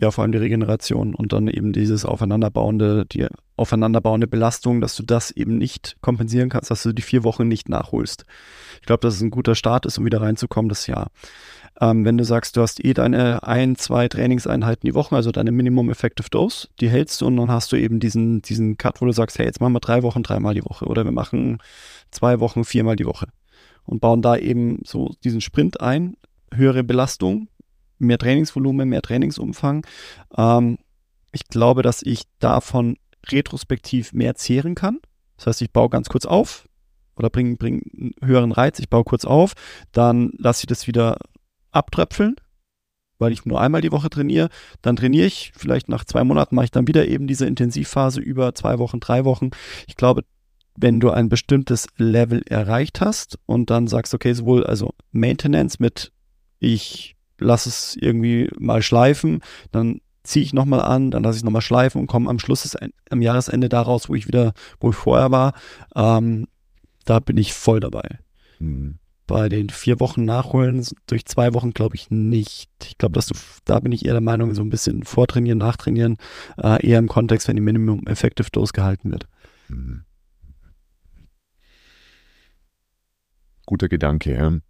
ja vor allem die Regeneration und dann eben dieses aufeinanderbauende, die aufeinanderbauende Belastung, dass du das eben nicht kompensieren kannst, dass du die vier Wochen nicht nachholst. Ich glaube, dass es ein guter Start ist, um wieder reinzukommen das Jahr. Ähm, wenn du sagst, du hast eh deine ein, zwei Trainingseinheiten die Woche, also deine Minimum Effective Dose, die hältst du und dann hast du eben diesen, diesen Cut, wo du sagst, hey, jetzt machen wir drei Wochen dreimal die Woche oder wir machen zwei Wochen viermal die Woche und bauen da eben so diesen Sprint ein, höhere Belastung, mehr Trainingsvolumen, mehr Trainingsumfang. Ähm, ich glaube, dass ich davon retrospektiv mehr zehren kann. Das heißt, ich baue ganz kurz auf oder bringe bring einen höheren Reiz, ich baue kurz auf, dann lasse ich das wieder abtröpfeln, weil ich nur einmal die Woche trainiere. Dann trainiere ich, vielleicht nach zwei Monaten mache ich dann wieder eben diese Intensivphase über zwei Wochen, drei Wochen. Ich glaube, wenn du ein bestimmtes Level erreicht hast und dann sagst, okay, sowohl also Maintenance mit ich lasse es irgendwie mal schleifen, dann ziehe ich nochmal an, dann lasse ich nochmal schleifen und komme am Schluss des, am Jahresende daraus, wo ich wieder, wo ich vorher war. Ähm, da bin ich voll dabei. Mhm bei den vier Wochen nachholen durch zwei Wochen glaube ich nicht. Ich glaube, dass du, da bin ich eher der Meinung, so ein bisschen vortrainieren, nachtrainieren, äh, eher im Kontext, wenn die Minimum Effective Dose gehalten wird. Mhm. Guter Gedanke.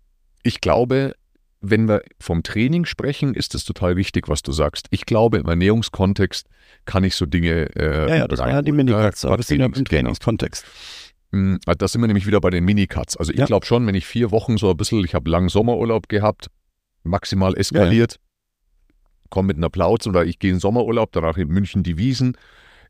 Ich glaube, wenn wir vom Training sprechen, ist es total wichtig, was du sagst. Ich glaube, im Ernährungskontext kann ich so Dinge. Äh, ja, ja, das war ja die Minicuts, ja, aber im genau. Trainingskontext. Hm, ah, da sind wir nämlich wieder bei den Minicuts. Also ich ja. glaube schon, wenn ich vier Wochen so ein bisschen, ich habe langen Sommerurlaub gehabt, maximal eskaliert, ja, ja. komme mit einer Plauze oder ich gehe in Sommerurlaub, danach in München die Wiesen,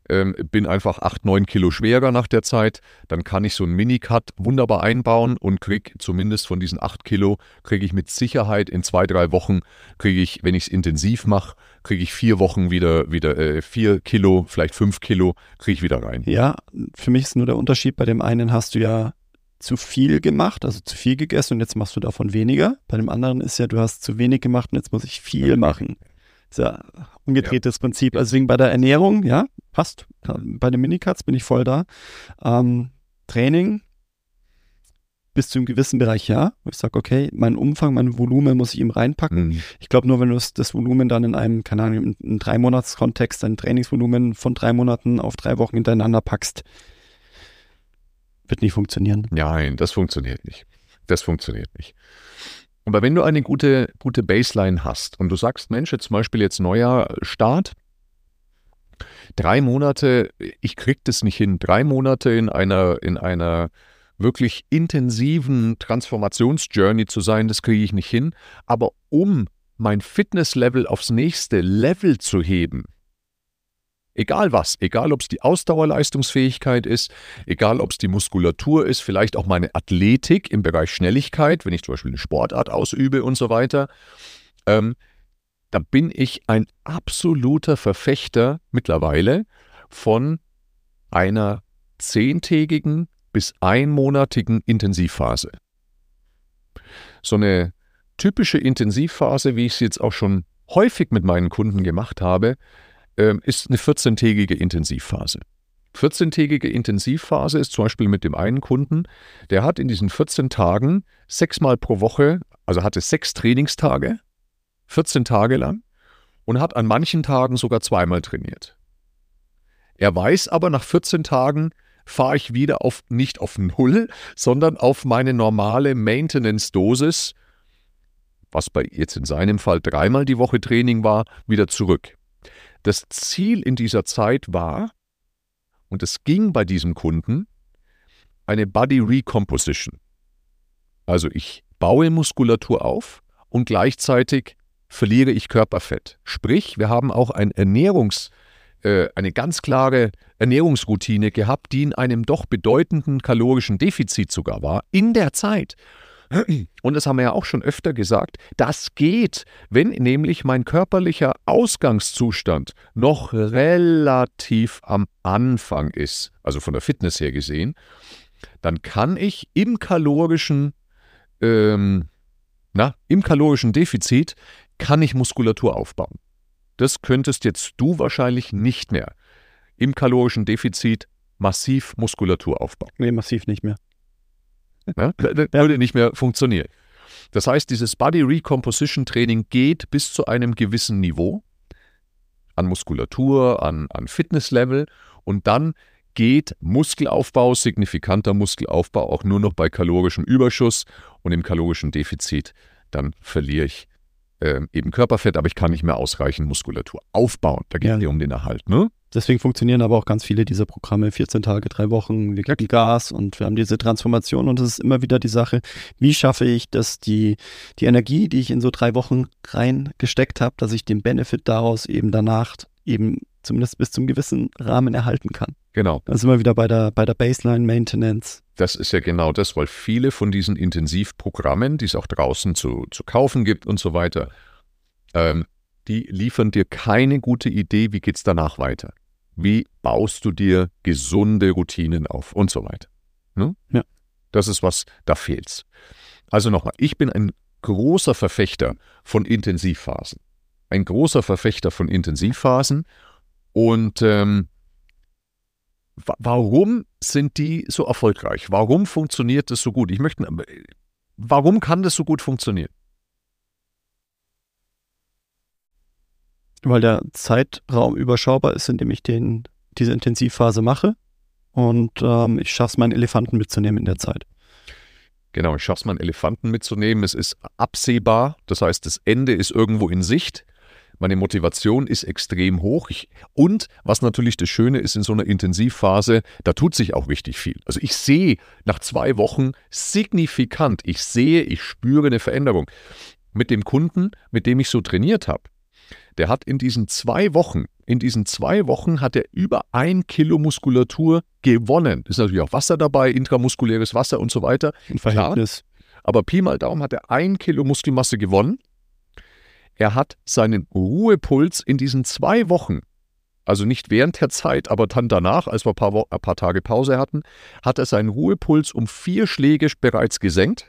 ähm, bin einfach 8, 9 Kilo schwerer nach der Zeit, dann kann ich so einen Minicut wunderbar einbauen und kriege zumindest von diesen 8 Kilo, kriege ich mit Sicherheit in zwei, drei Wochen, kriege ich, wenn ich es intensiv mache, kriege ich vier Wochen wieder, wieder äh, vier Kilo, vielleicht fünf Kilo, kriege ich wieder rein. Ja, für mich ist nur der Unterschied, bei dem einen hast du ja zu viel gemacht, also zu viel gegessen und jetzt machst du davon weniger. Bei dem anderen ist ja, du hast zu wenig gemacht und jetzt muss ich viel machen. Ist ja umgedrehtes ja. Prinzip. Also deswegen bei der Ernährung, ja, passt. Bei den Minicuts bin ich voll da. Ähm, Training bis zu einem gewissen Bereich ja. Ich sage, okay, mein Umfang, mein Volumen muss ich ihm reinpacken. Mhm. Ich glaube, nur wenn du das, Volumen dann in einem, keine Ahnung, im drei Monats Kontext, dein Trainingsvolumen von drei Monaten auf drei Wochen hintereinander packst, wird nicht funktionieren. Nein, das funktioniert nicht. Das funktioniert nicht. Aber wenn du eine gute, gute Baseline hast und du sagst, Mensch, jetzt zum Beispiel jetzt neuer Start, drei Monate, ich krieg das nicht hin, drei Monate in einer, in einer wirklich intensiven Transformationsjourney zu sein, das kriege ich nicht hin. Aber um mein Fitnesslevel aufs nächste Level zu heben, Egal was, egal ob es die Ausdauerleistungsfähigkeit ist, egal ob es die Muskulatur ist, vielleicht auch meine Athletik im Bereich Schnelligkeit, wenn ich zum Beispiel eine Sportart ausübe und so weiter, ähm, da bin ich ein absoluter Verfechter mittlerweile von einer zehntägigen bis einmonatigen Intensivphase. So eine typische Intensivphase, wie ich es jetzt auch schon häufig mit meinen Kunden gemacht habe, ist eine 14-tägige Intensivphase. 14-tägige Intensivphase ist zum Beispiel mit dem einen Kunden, der hat in diesen 14 Tagen sechsmal pro Woche, also hatte sechs Trainingstage, 14 Tage lang und hat an manchen Tagen sogar zweimal trainiert. Er weiß aber, nach 14 Tagen fahre ich wieder auf, nicht auf Null, sondern auf meine normale Maintenance-Dosis, was bei jetzt in seinem Fall dreimal die Woche Training war, wieder zurück. Das Ziel in dieser Zeit war, und es ging bei diesem Kunden, eine Body Recomposition. Also ich baue Muskulatur auf und gleichzeitig verliere ich Körperfett. Sprich, wir haben auch ein Ernährungs, äh, eine ganz klare Ernährungsroutine gehabt, die in einem doch bedeutenden kalorischen Defizit sogar war, in der Zeit. Und das haben wir ja auch schon öfter gesagt, das geht, wenn nämlich mein körperlicher Ausgangszustand noch relativ am Anfang ist, also von der Fitness her gesehen, dann kann ich im kalorischen, ähm, na, im kalorischen Defizit kann ich Muskulatur aufbauen. Das könntest jetzt du wahrscheinlich nicht mehr. Im kalorischen Defizit massiv Muskulatur aufbauen. Nee, massiv nicht mehr. Ja, das würde nicht mehr funktionieren. Das heißt, dieses Body Recomposition Training geht bis zu einem gewissen Niveau an Muskulatur, an, an Fitnesslevel und dann geht Muskelaufbau, signifikanter Muskelaufbau auch nur noch bei kalorischem Überschuss und im kalorischen Defizit, dann verliere ich äh, eben Körperfett, aber ich kann nicht mehr ausreichend Muskulatur aufbauen. Da geht es ja. um den Erhalt. Ne? Deswegen funktionieren aber auch ganz viele dieser Programme, 14 Tage, drei Wochen, wir kriegen Gas und wir haben diese Transformation und es ist immer wieder die Sache, wie schaffe ich, dass die, die Energie, die ich in so drei Wochen reingesteckt habe, dass ich den Benefit daraus eben danach eben zumindest bis zum gewissen Rahmen erhalten kann. Genau. Das ist immer wieder bei der, bei der Baseline Maintenance. Das ist ja genau das, weil viele von diesen Intensivprogrammen, die es auch draußen zu, zu kaufen gibt und so weiter, ähm, die liefern dir keine gute Idee, wie geht es danach weiter. Wie baust du dir gesunde Routinen auf und so weiter. Ne? Ja. Das ist was, da fehlt's. Also nochmal, ich bin ein großer Verfechter von Intensivphasen. Ein großer Verfechter von Intensivphasen. Und ähm, warum sind die so erfolgreich? Warum funktioniert das so gut? Ich möchte, warum kann das so gut funktionieren? Weil der Zeitraum überschaubar ist, in dem ich den, diese Intensivphase mache. Und ähm, ich schaffe es, meinen Elefanten mitzunehmen in der Zeit. Genau, ich schaffe es, meinen Elefanten mitzunehmen. Es ist absehbar, das heißt, das Ende ist irgendwo in Sicht. Meine Motivation ist extrem hoch. Ich, und was natürlich das Schöne ist in so einer Intensivphase, da tut sich auch richtig viel. Also ich sehe nach zwei Wochen signifikant, ich sehe, ich spüre eine Veränderung. Mit dem Kunden, mit dem ich so trainiert habe, der hat in diesen zwei Wochen, in diesen zwei Wochen hat er über ein Kilo Muskulatur gewonnen. Ist natürlich auch Wasser dabei, intramuskuläres Wasser und so weiter. Im Verhältnis. Klar. Aber Pi mal Daumen hat er ein Kilo Muskelmasse gewonnen. Er hat seinen Ruhepuls in diesen zwei Wochen, also nicht während der Zeit, aber dann danach, als wir ein paar, ein paar Tage Pause hatten, hat er seinen Ruhepuls um vier Schläge bereits gesenkt.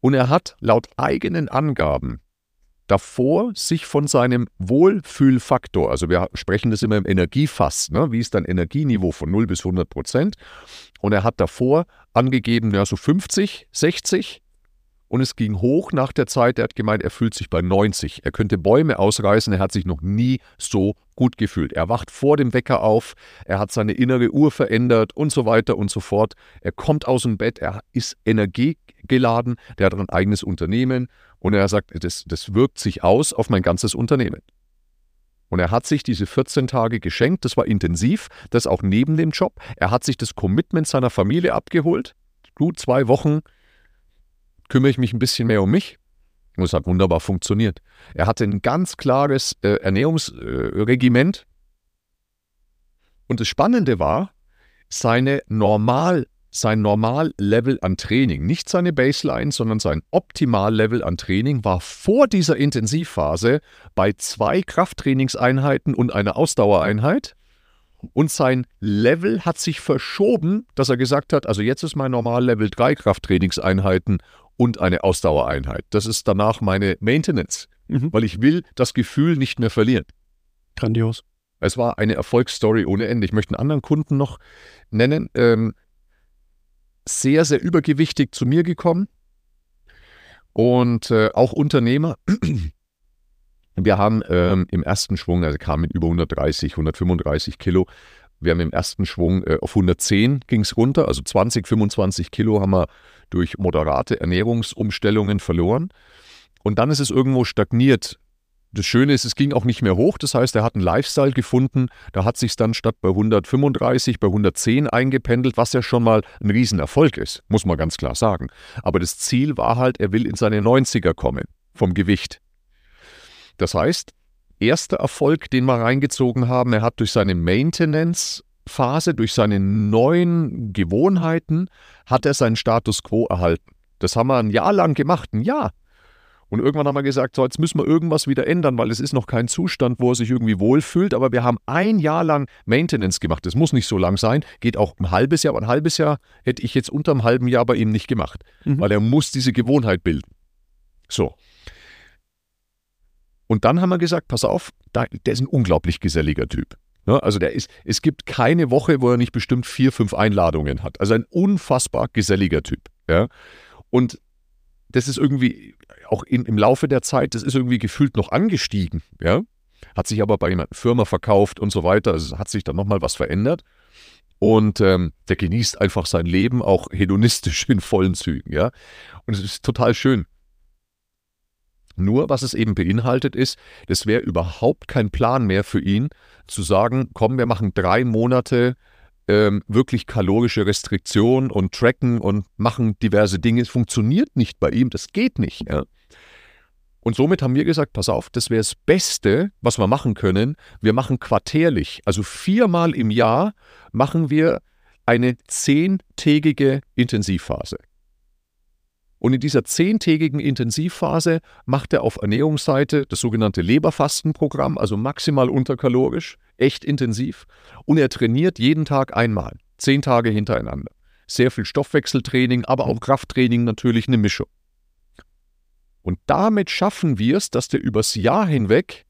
Und er hat laut eigenen Angaben davor sich von seinem Wohlfühlfaktor, also wir sprechen das immer im Energiefass, ne? wie ist dein Energieniveau von 0 bis 100 Prozent? Und er hat davor angegeben, ja, so 50, 60. Und es ging hoch nach der Zeit. Er hat gemeint, er fühlt sich bei 90. Er könnte Bäume ausreißen. Er hat sich noch nie so gut gefühlt. Er wacht vor dem Wecker auf. Er hat seine innere Uhr verändert und so weiter und so fort. Er kommt aus dem Bett. Er ist energiegeladen. Der hat ein eigenes Unternehmen und er sagt, das, das wirkt sich aus auf mein ganzes Unternehmen. Und er hat sich diese 14 Tage geschenkt, das war intensiv, das auch neben dem Job. Er hat sich das Commitment seiner Familie abgeholt. Gut, zwei Wochen kümmere ich mich ein bisschen mehr um mich. Und es hat wunderbar funktioniert. Er hatte ein ganz klares äh, Ernährungsregiment. Äh, und das Spannende war, seine normal sein Normallevel an Training, nicht seine Baseline, sondern sein Optimallevel an Training war vor dieser Intensivphase bei zwei Krafttrainingseinheiten und einer Ausdauereinheit. Und sein Level hat sich verschoben, dass er gesagt hat, also jetzt ist mein Normallevel drei Krafttrainingseinheiten und eine Ausdauereinheit. Das ist danach meine Maintenance, mhm. weil ich will das Gefühl nicht mehr verlieren. Grandios. Es war eine Erfolgsstory ohne Ende. Ich möchte einen anderen Kunden noch nennen. Ähm, sehr, sehr übergewichtig zu mir gekommen und äh, auch Unternehmer. Wir haben ähm, im ersten Schwung, also kamen mit über 130, 135 Kilo. Wir haben im ersten Schwung äh, auf 110 ging es runter, also 20, 25 Kilo haben wir durch moderate Ernährungsumstellungen verloren. Und dann ist es irgendwo stagniert das Schöne ist, es ging auch nicht mehr hoch. Das heißt, er hat einen Lifestyle gefunden. Da hat sich dann statt bei 135 bei 110 eingependelt, was ja schon mal ein Riesenerfolg ist, muss man ganz klar sagen. Aber das Ziel war halt, er will in seine 90er kommen vom Gewicht. Das heißt, erster Erfolg, den wir reingezogen haben, er hat durch seine Maintenance Phase, durch seine neuen Gewohnheiten, hat er seinen Status quo erhalten. Das haben wir ein Jahr lang gemacht, ein Jahr. Und irgendwann haben wir gesagt, so, jetzt müssen wir irgendwas wieder ändern, weil es ist noch kein Zustand, wo er sich irgendwie wohlfühlt. Aber wir haben ein Jahr lang Maintenance gemacht. Das muss nicht so lang sein, geht auch ein halbes Jahr. Aber ein halbes Jahr hätte ich jetzt unter einem halben Jahr bei ihm nicht gemacht, mhm. weil er muss diese Gewohnheit bilden. So. Und dann haben wir gesagt, pass auf, der ist ein unglaublich geselliger Typ. Ja, also der ist, es gibt keine Woche, wo er nicht bestimmt vier, fünf Einladungen hat. Also ein unfassbar geselliger Typ. Ja. Und das ist irgendwie auch in, im Laufe der Zeit, das ist irgendwie gefühlt noch angestiegen, ja. Hat sich aber bei einer Firma verkauft und so weiter. Also hat sich dann nochmal was verändert. Und ähm, der genießt einfach sein Leben auch hedonistisch in vollen Zügen, ja. Und es ist total schön. Nur, was es eben beinhaltet, ist, das wäre überhaupt kein Plan mehr für ihn, zu sagen, komm, wir machen drei Monate ähm, wirklich kalorische Restriktion und tracken und machen diverse Dinge. Es funktioniert nicht bei ihm, das geht nicht. Ja. Und somit haben wir gesagt, pass auf, das wäre das Beste, was wir machen können. Wir machen quartärlich, also viermal im Jahr machen wir eine zehntägige Intensivphase. Und in dieser zehntägigen Intensivphase macht er auf Ernährungsseite das sogenannte Leberfastenprogramm, also maximal unterkalorisch, echt intensiv. Und er trainiert jeden Tag einmal, zehn Tage hintereinander. Sehr viel Stoffwechseltraining, aber auch Krafttraining natürlich eine Mischung. Und damit schaffen wir es, dass der übers Jahr hinweg,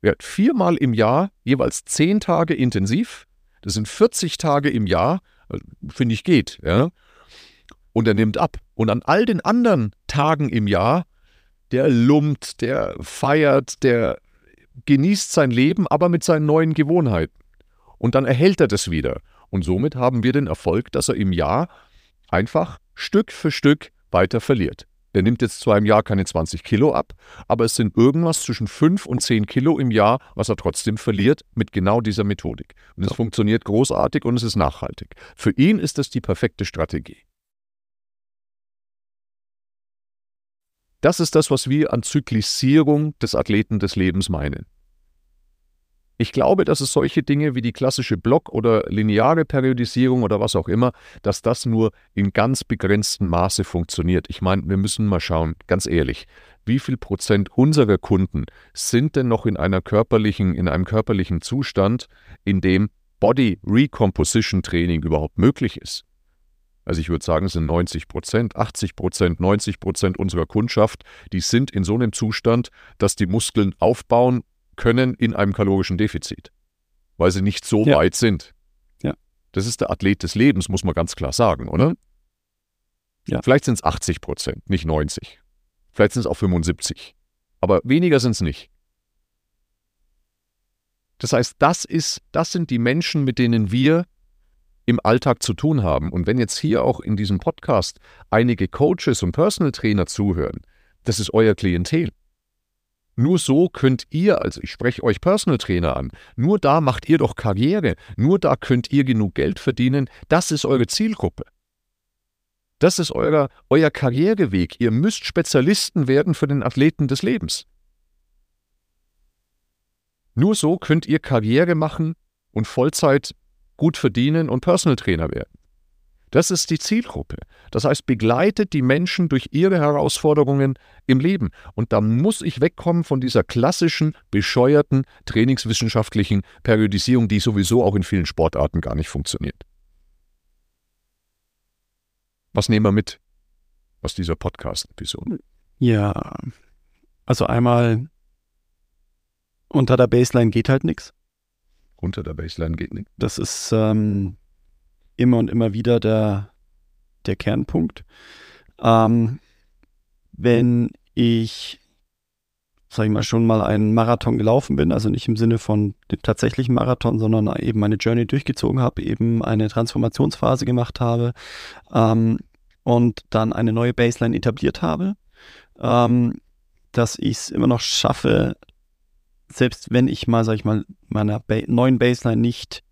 wird viermal im Jahr jeweils zehn Tage intensiv, das sind 40 Tage im Jahr, äh, finde ich geht, ja, und er nimmt ab. Und an all den anderen Tagen im Jahr, der lumpt, der feiert, der genießt sein Leben, aber mit seinen neuen Gewohnheiten. Und dann erhält er das wieder. Und somit haben wir den Erfolg, dass er im Jahr einfach Stück für Stück weiter verliert. Der nimmt jetzt zwar im Jahr keine 20 Kilo ab, aber es sind irgendwas zwischen 5 und 10 Kilo im Jahr, was er trotzdem verliert mit genau dieser Methodik. Und es funktioniert großartig und es ist nachhaltig. Für ihn ist das die perfekte Strategie. Das ist das, was wir an Zyklisierung des Athleten des Lebens meinen. Ich glaube, dass es solche Dinge wie die klassische Block- oder lineare Periodisierung oder was auch immer, dass das nur in ganz begrenztem Maße funktioniert. Ich meine, wir müssen mal schauen, ganz ehrlich, wie viel Prozent unserer Kunden sind denn noch in einer körperlichen, in einem körperlichen Zustand, in dem Body Recomposition Training überhaupt möglich ist? Also ich würde sagen, es sind 90 Prozent, 80 Prozent, 90 Prozent unserer Kundschaft, die sind in so einem Zustand, dass die Muskeln aufbauen können in einem kalorischen Defizit, weil sie nicht so ja. weit sind. Ja. Das ist der Athlet des Lebens, muss man ganz klar sagen, oder? Ja. Vielleicht sind es 80 Prozent, nicht 90. Vielleicht sind es auch 75. Aber weniger sind es nicht. Das heißt, das ist, das sind die Menschen, mit denen wir im Alltag zu tun haben. Und wenn jetzt hier auch in diesem Podcast einige Coaches und Personal Trainer zuhören, das ist euer Klientel. Nur so könnt ihr, also ich spreche euch Personal Trainer an, nur da macht ihr doch Karriere, nur da könnt ihr genug Geld verdienen, das ist eure Zielgruppe. Das ist euer, euer Karriereweg. Ihr müsst Spezialisten werden für den Athleten des Lebens. Nur so könnt ihr Karriere machen und Vollzeit gut verdienen und Personal Trainer werden. Das ist die Zielgruppe. Das heißt, begleitet die Menschen durch ihre Herausforderungen im Leben. Und da muss ich wegkommen von dieser klassischen, bescheuerten, trainingswissenschaftlichen Periodisierung, die sowieso auch in vielen Sportarten gar nicht funktioniert. Was nehmen wir mit aus dieser Podcast-Episode? Ja, also einmal unter der Baseline geht halt nichts. Unter der Baseline geht nicht. Das ist ähm, immer und immer wieder der, der Kernpunkt. Ähm, wenn ich, sag ich mal, schon mal einen Marathon gelaufen bin, also nicht im Sinne von dem tatsächlichen Marathon, sondern eben meine Journey durchgezogen habe, eben eine Transformationsphase gemacht habe ähm, und dann eine neue Baseline etabliert habe, ähm, dass ich es immer noch schaffe, selbst wenn ich mal, sag ich mal, meiner ba neuen Baseline nicht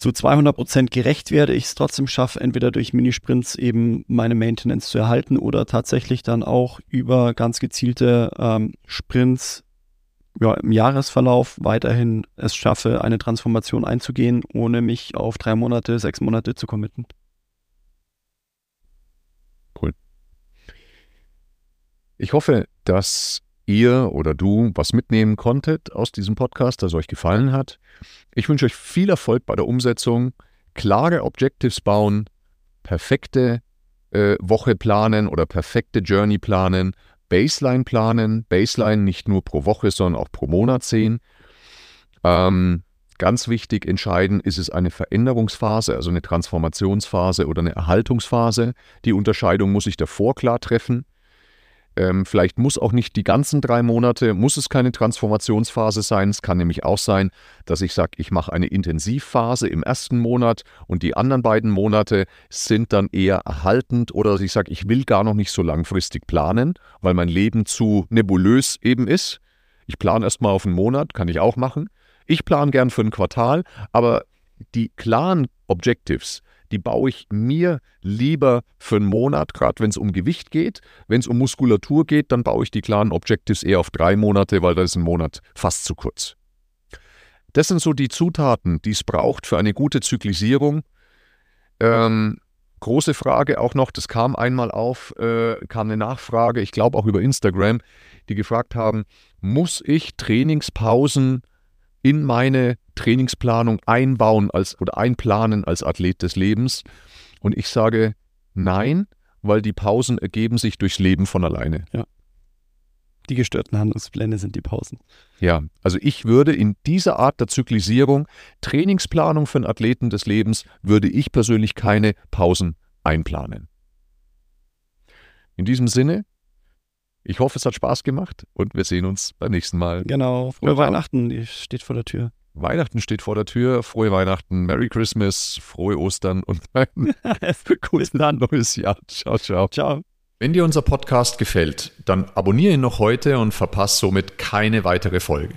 zu 200 Prozent gerecht werde, ich es trotzdem schaffe, entweder durch Minisprints eben meine Maintenance zu erhalten oder tatsächlich dann auch über ganz gezielte ähm, Sprints ja, im Jahresverlauf weiterhin es schaffe, eine Transformation einzugehen, ohne mich auf drei Monate, sechs Monate zu committen. Cool. Ich hoffe, dass ihr oder du was mitnehmen konntet aus diesem Podcast, das euch gefallen hat. Ich wünsche euch viel Erfolg bei der Umsetzung, klare Objectives bauen, perfekte äh, Woche planen oder perfekte Journey planen, Baseline planen, Baseline nicht nur pro Woche, sondern auch pro Monat sehen. Ähm, ganz wichtig entscheiden, ist es eine Veränderungsphase, also eine Transformationsphase oder eine Erhaltungsphase. Die Unterscheidung muss ich davor klar treffen. Ähm, vielleicht muss auch nicht die ganzen drei Monate, muss es keine Transformationsphase sein. Es kann nämlich auch sein, dass ich sage, ich mache eine Intensivphase im ersten Monat und die anderen beiden Monate sind dann eher erhaltend oder dass ich sage, ich will gar noch nicht so langfristig planen, weil mein Leben zu nebulös eben ist. Ich plane erstmal auf einen Monat, kann ich auch machen. Ich plane gern für ein Quartal, aber die klaren Objectives, die baue ich mir lieber für einen Monat, gerade wenn es um Gewicht geht. Wenn es um Muskulatur geht, dann baue ich die klaren Objectives eher auf drei Monate, weil da ist ein Monat fast zu kurz. Das sind so die Zutaten, die es braucht für eine gute Zyklisierung. Ähm, große Frage auch noch, das kam einmal auf, äh, kam eine Nachfrage, ich glaube auch über Instagram, die gefragt haben, muss ich Trainingspausen in meine Trainingsplanung einbauen als oder einplanen als Athlet des Lebens. Und ich sage nein, weil die Pausen ergeben sich durchs Leben von alleine. Ja. Die gestörten Handlungspläne sind die Pausen. Ja, also ich würde in dieser Art der Zyklisierung, Trainingsplanung für einen Athleten des Lebens, würde ich persönlich keine Pausen einplanen. In diesem Sinne, ich hoffe, es hat Spaß gemacht und wir sehen uns beim nächsten Mal. Genau, frohe Weihnachten, die steht vor der Tür. Weihnachten steht vor der Tür. Frohe Weihnachten, Merry Christmas, frohe Ostern und ein gutes neues Jahr. Ciao, ciao. Ciao. Wenn dir unser Podcast gefällt, dann abonniere ihn noch heute und verpasse somit keine weitere Folge.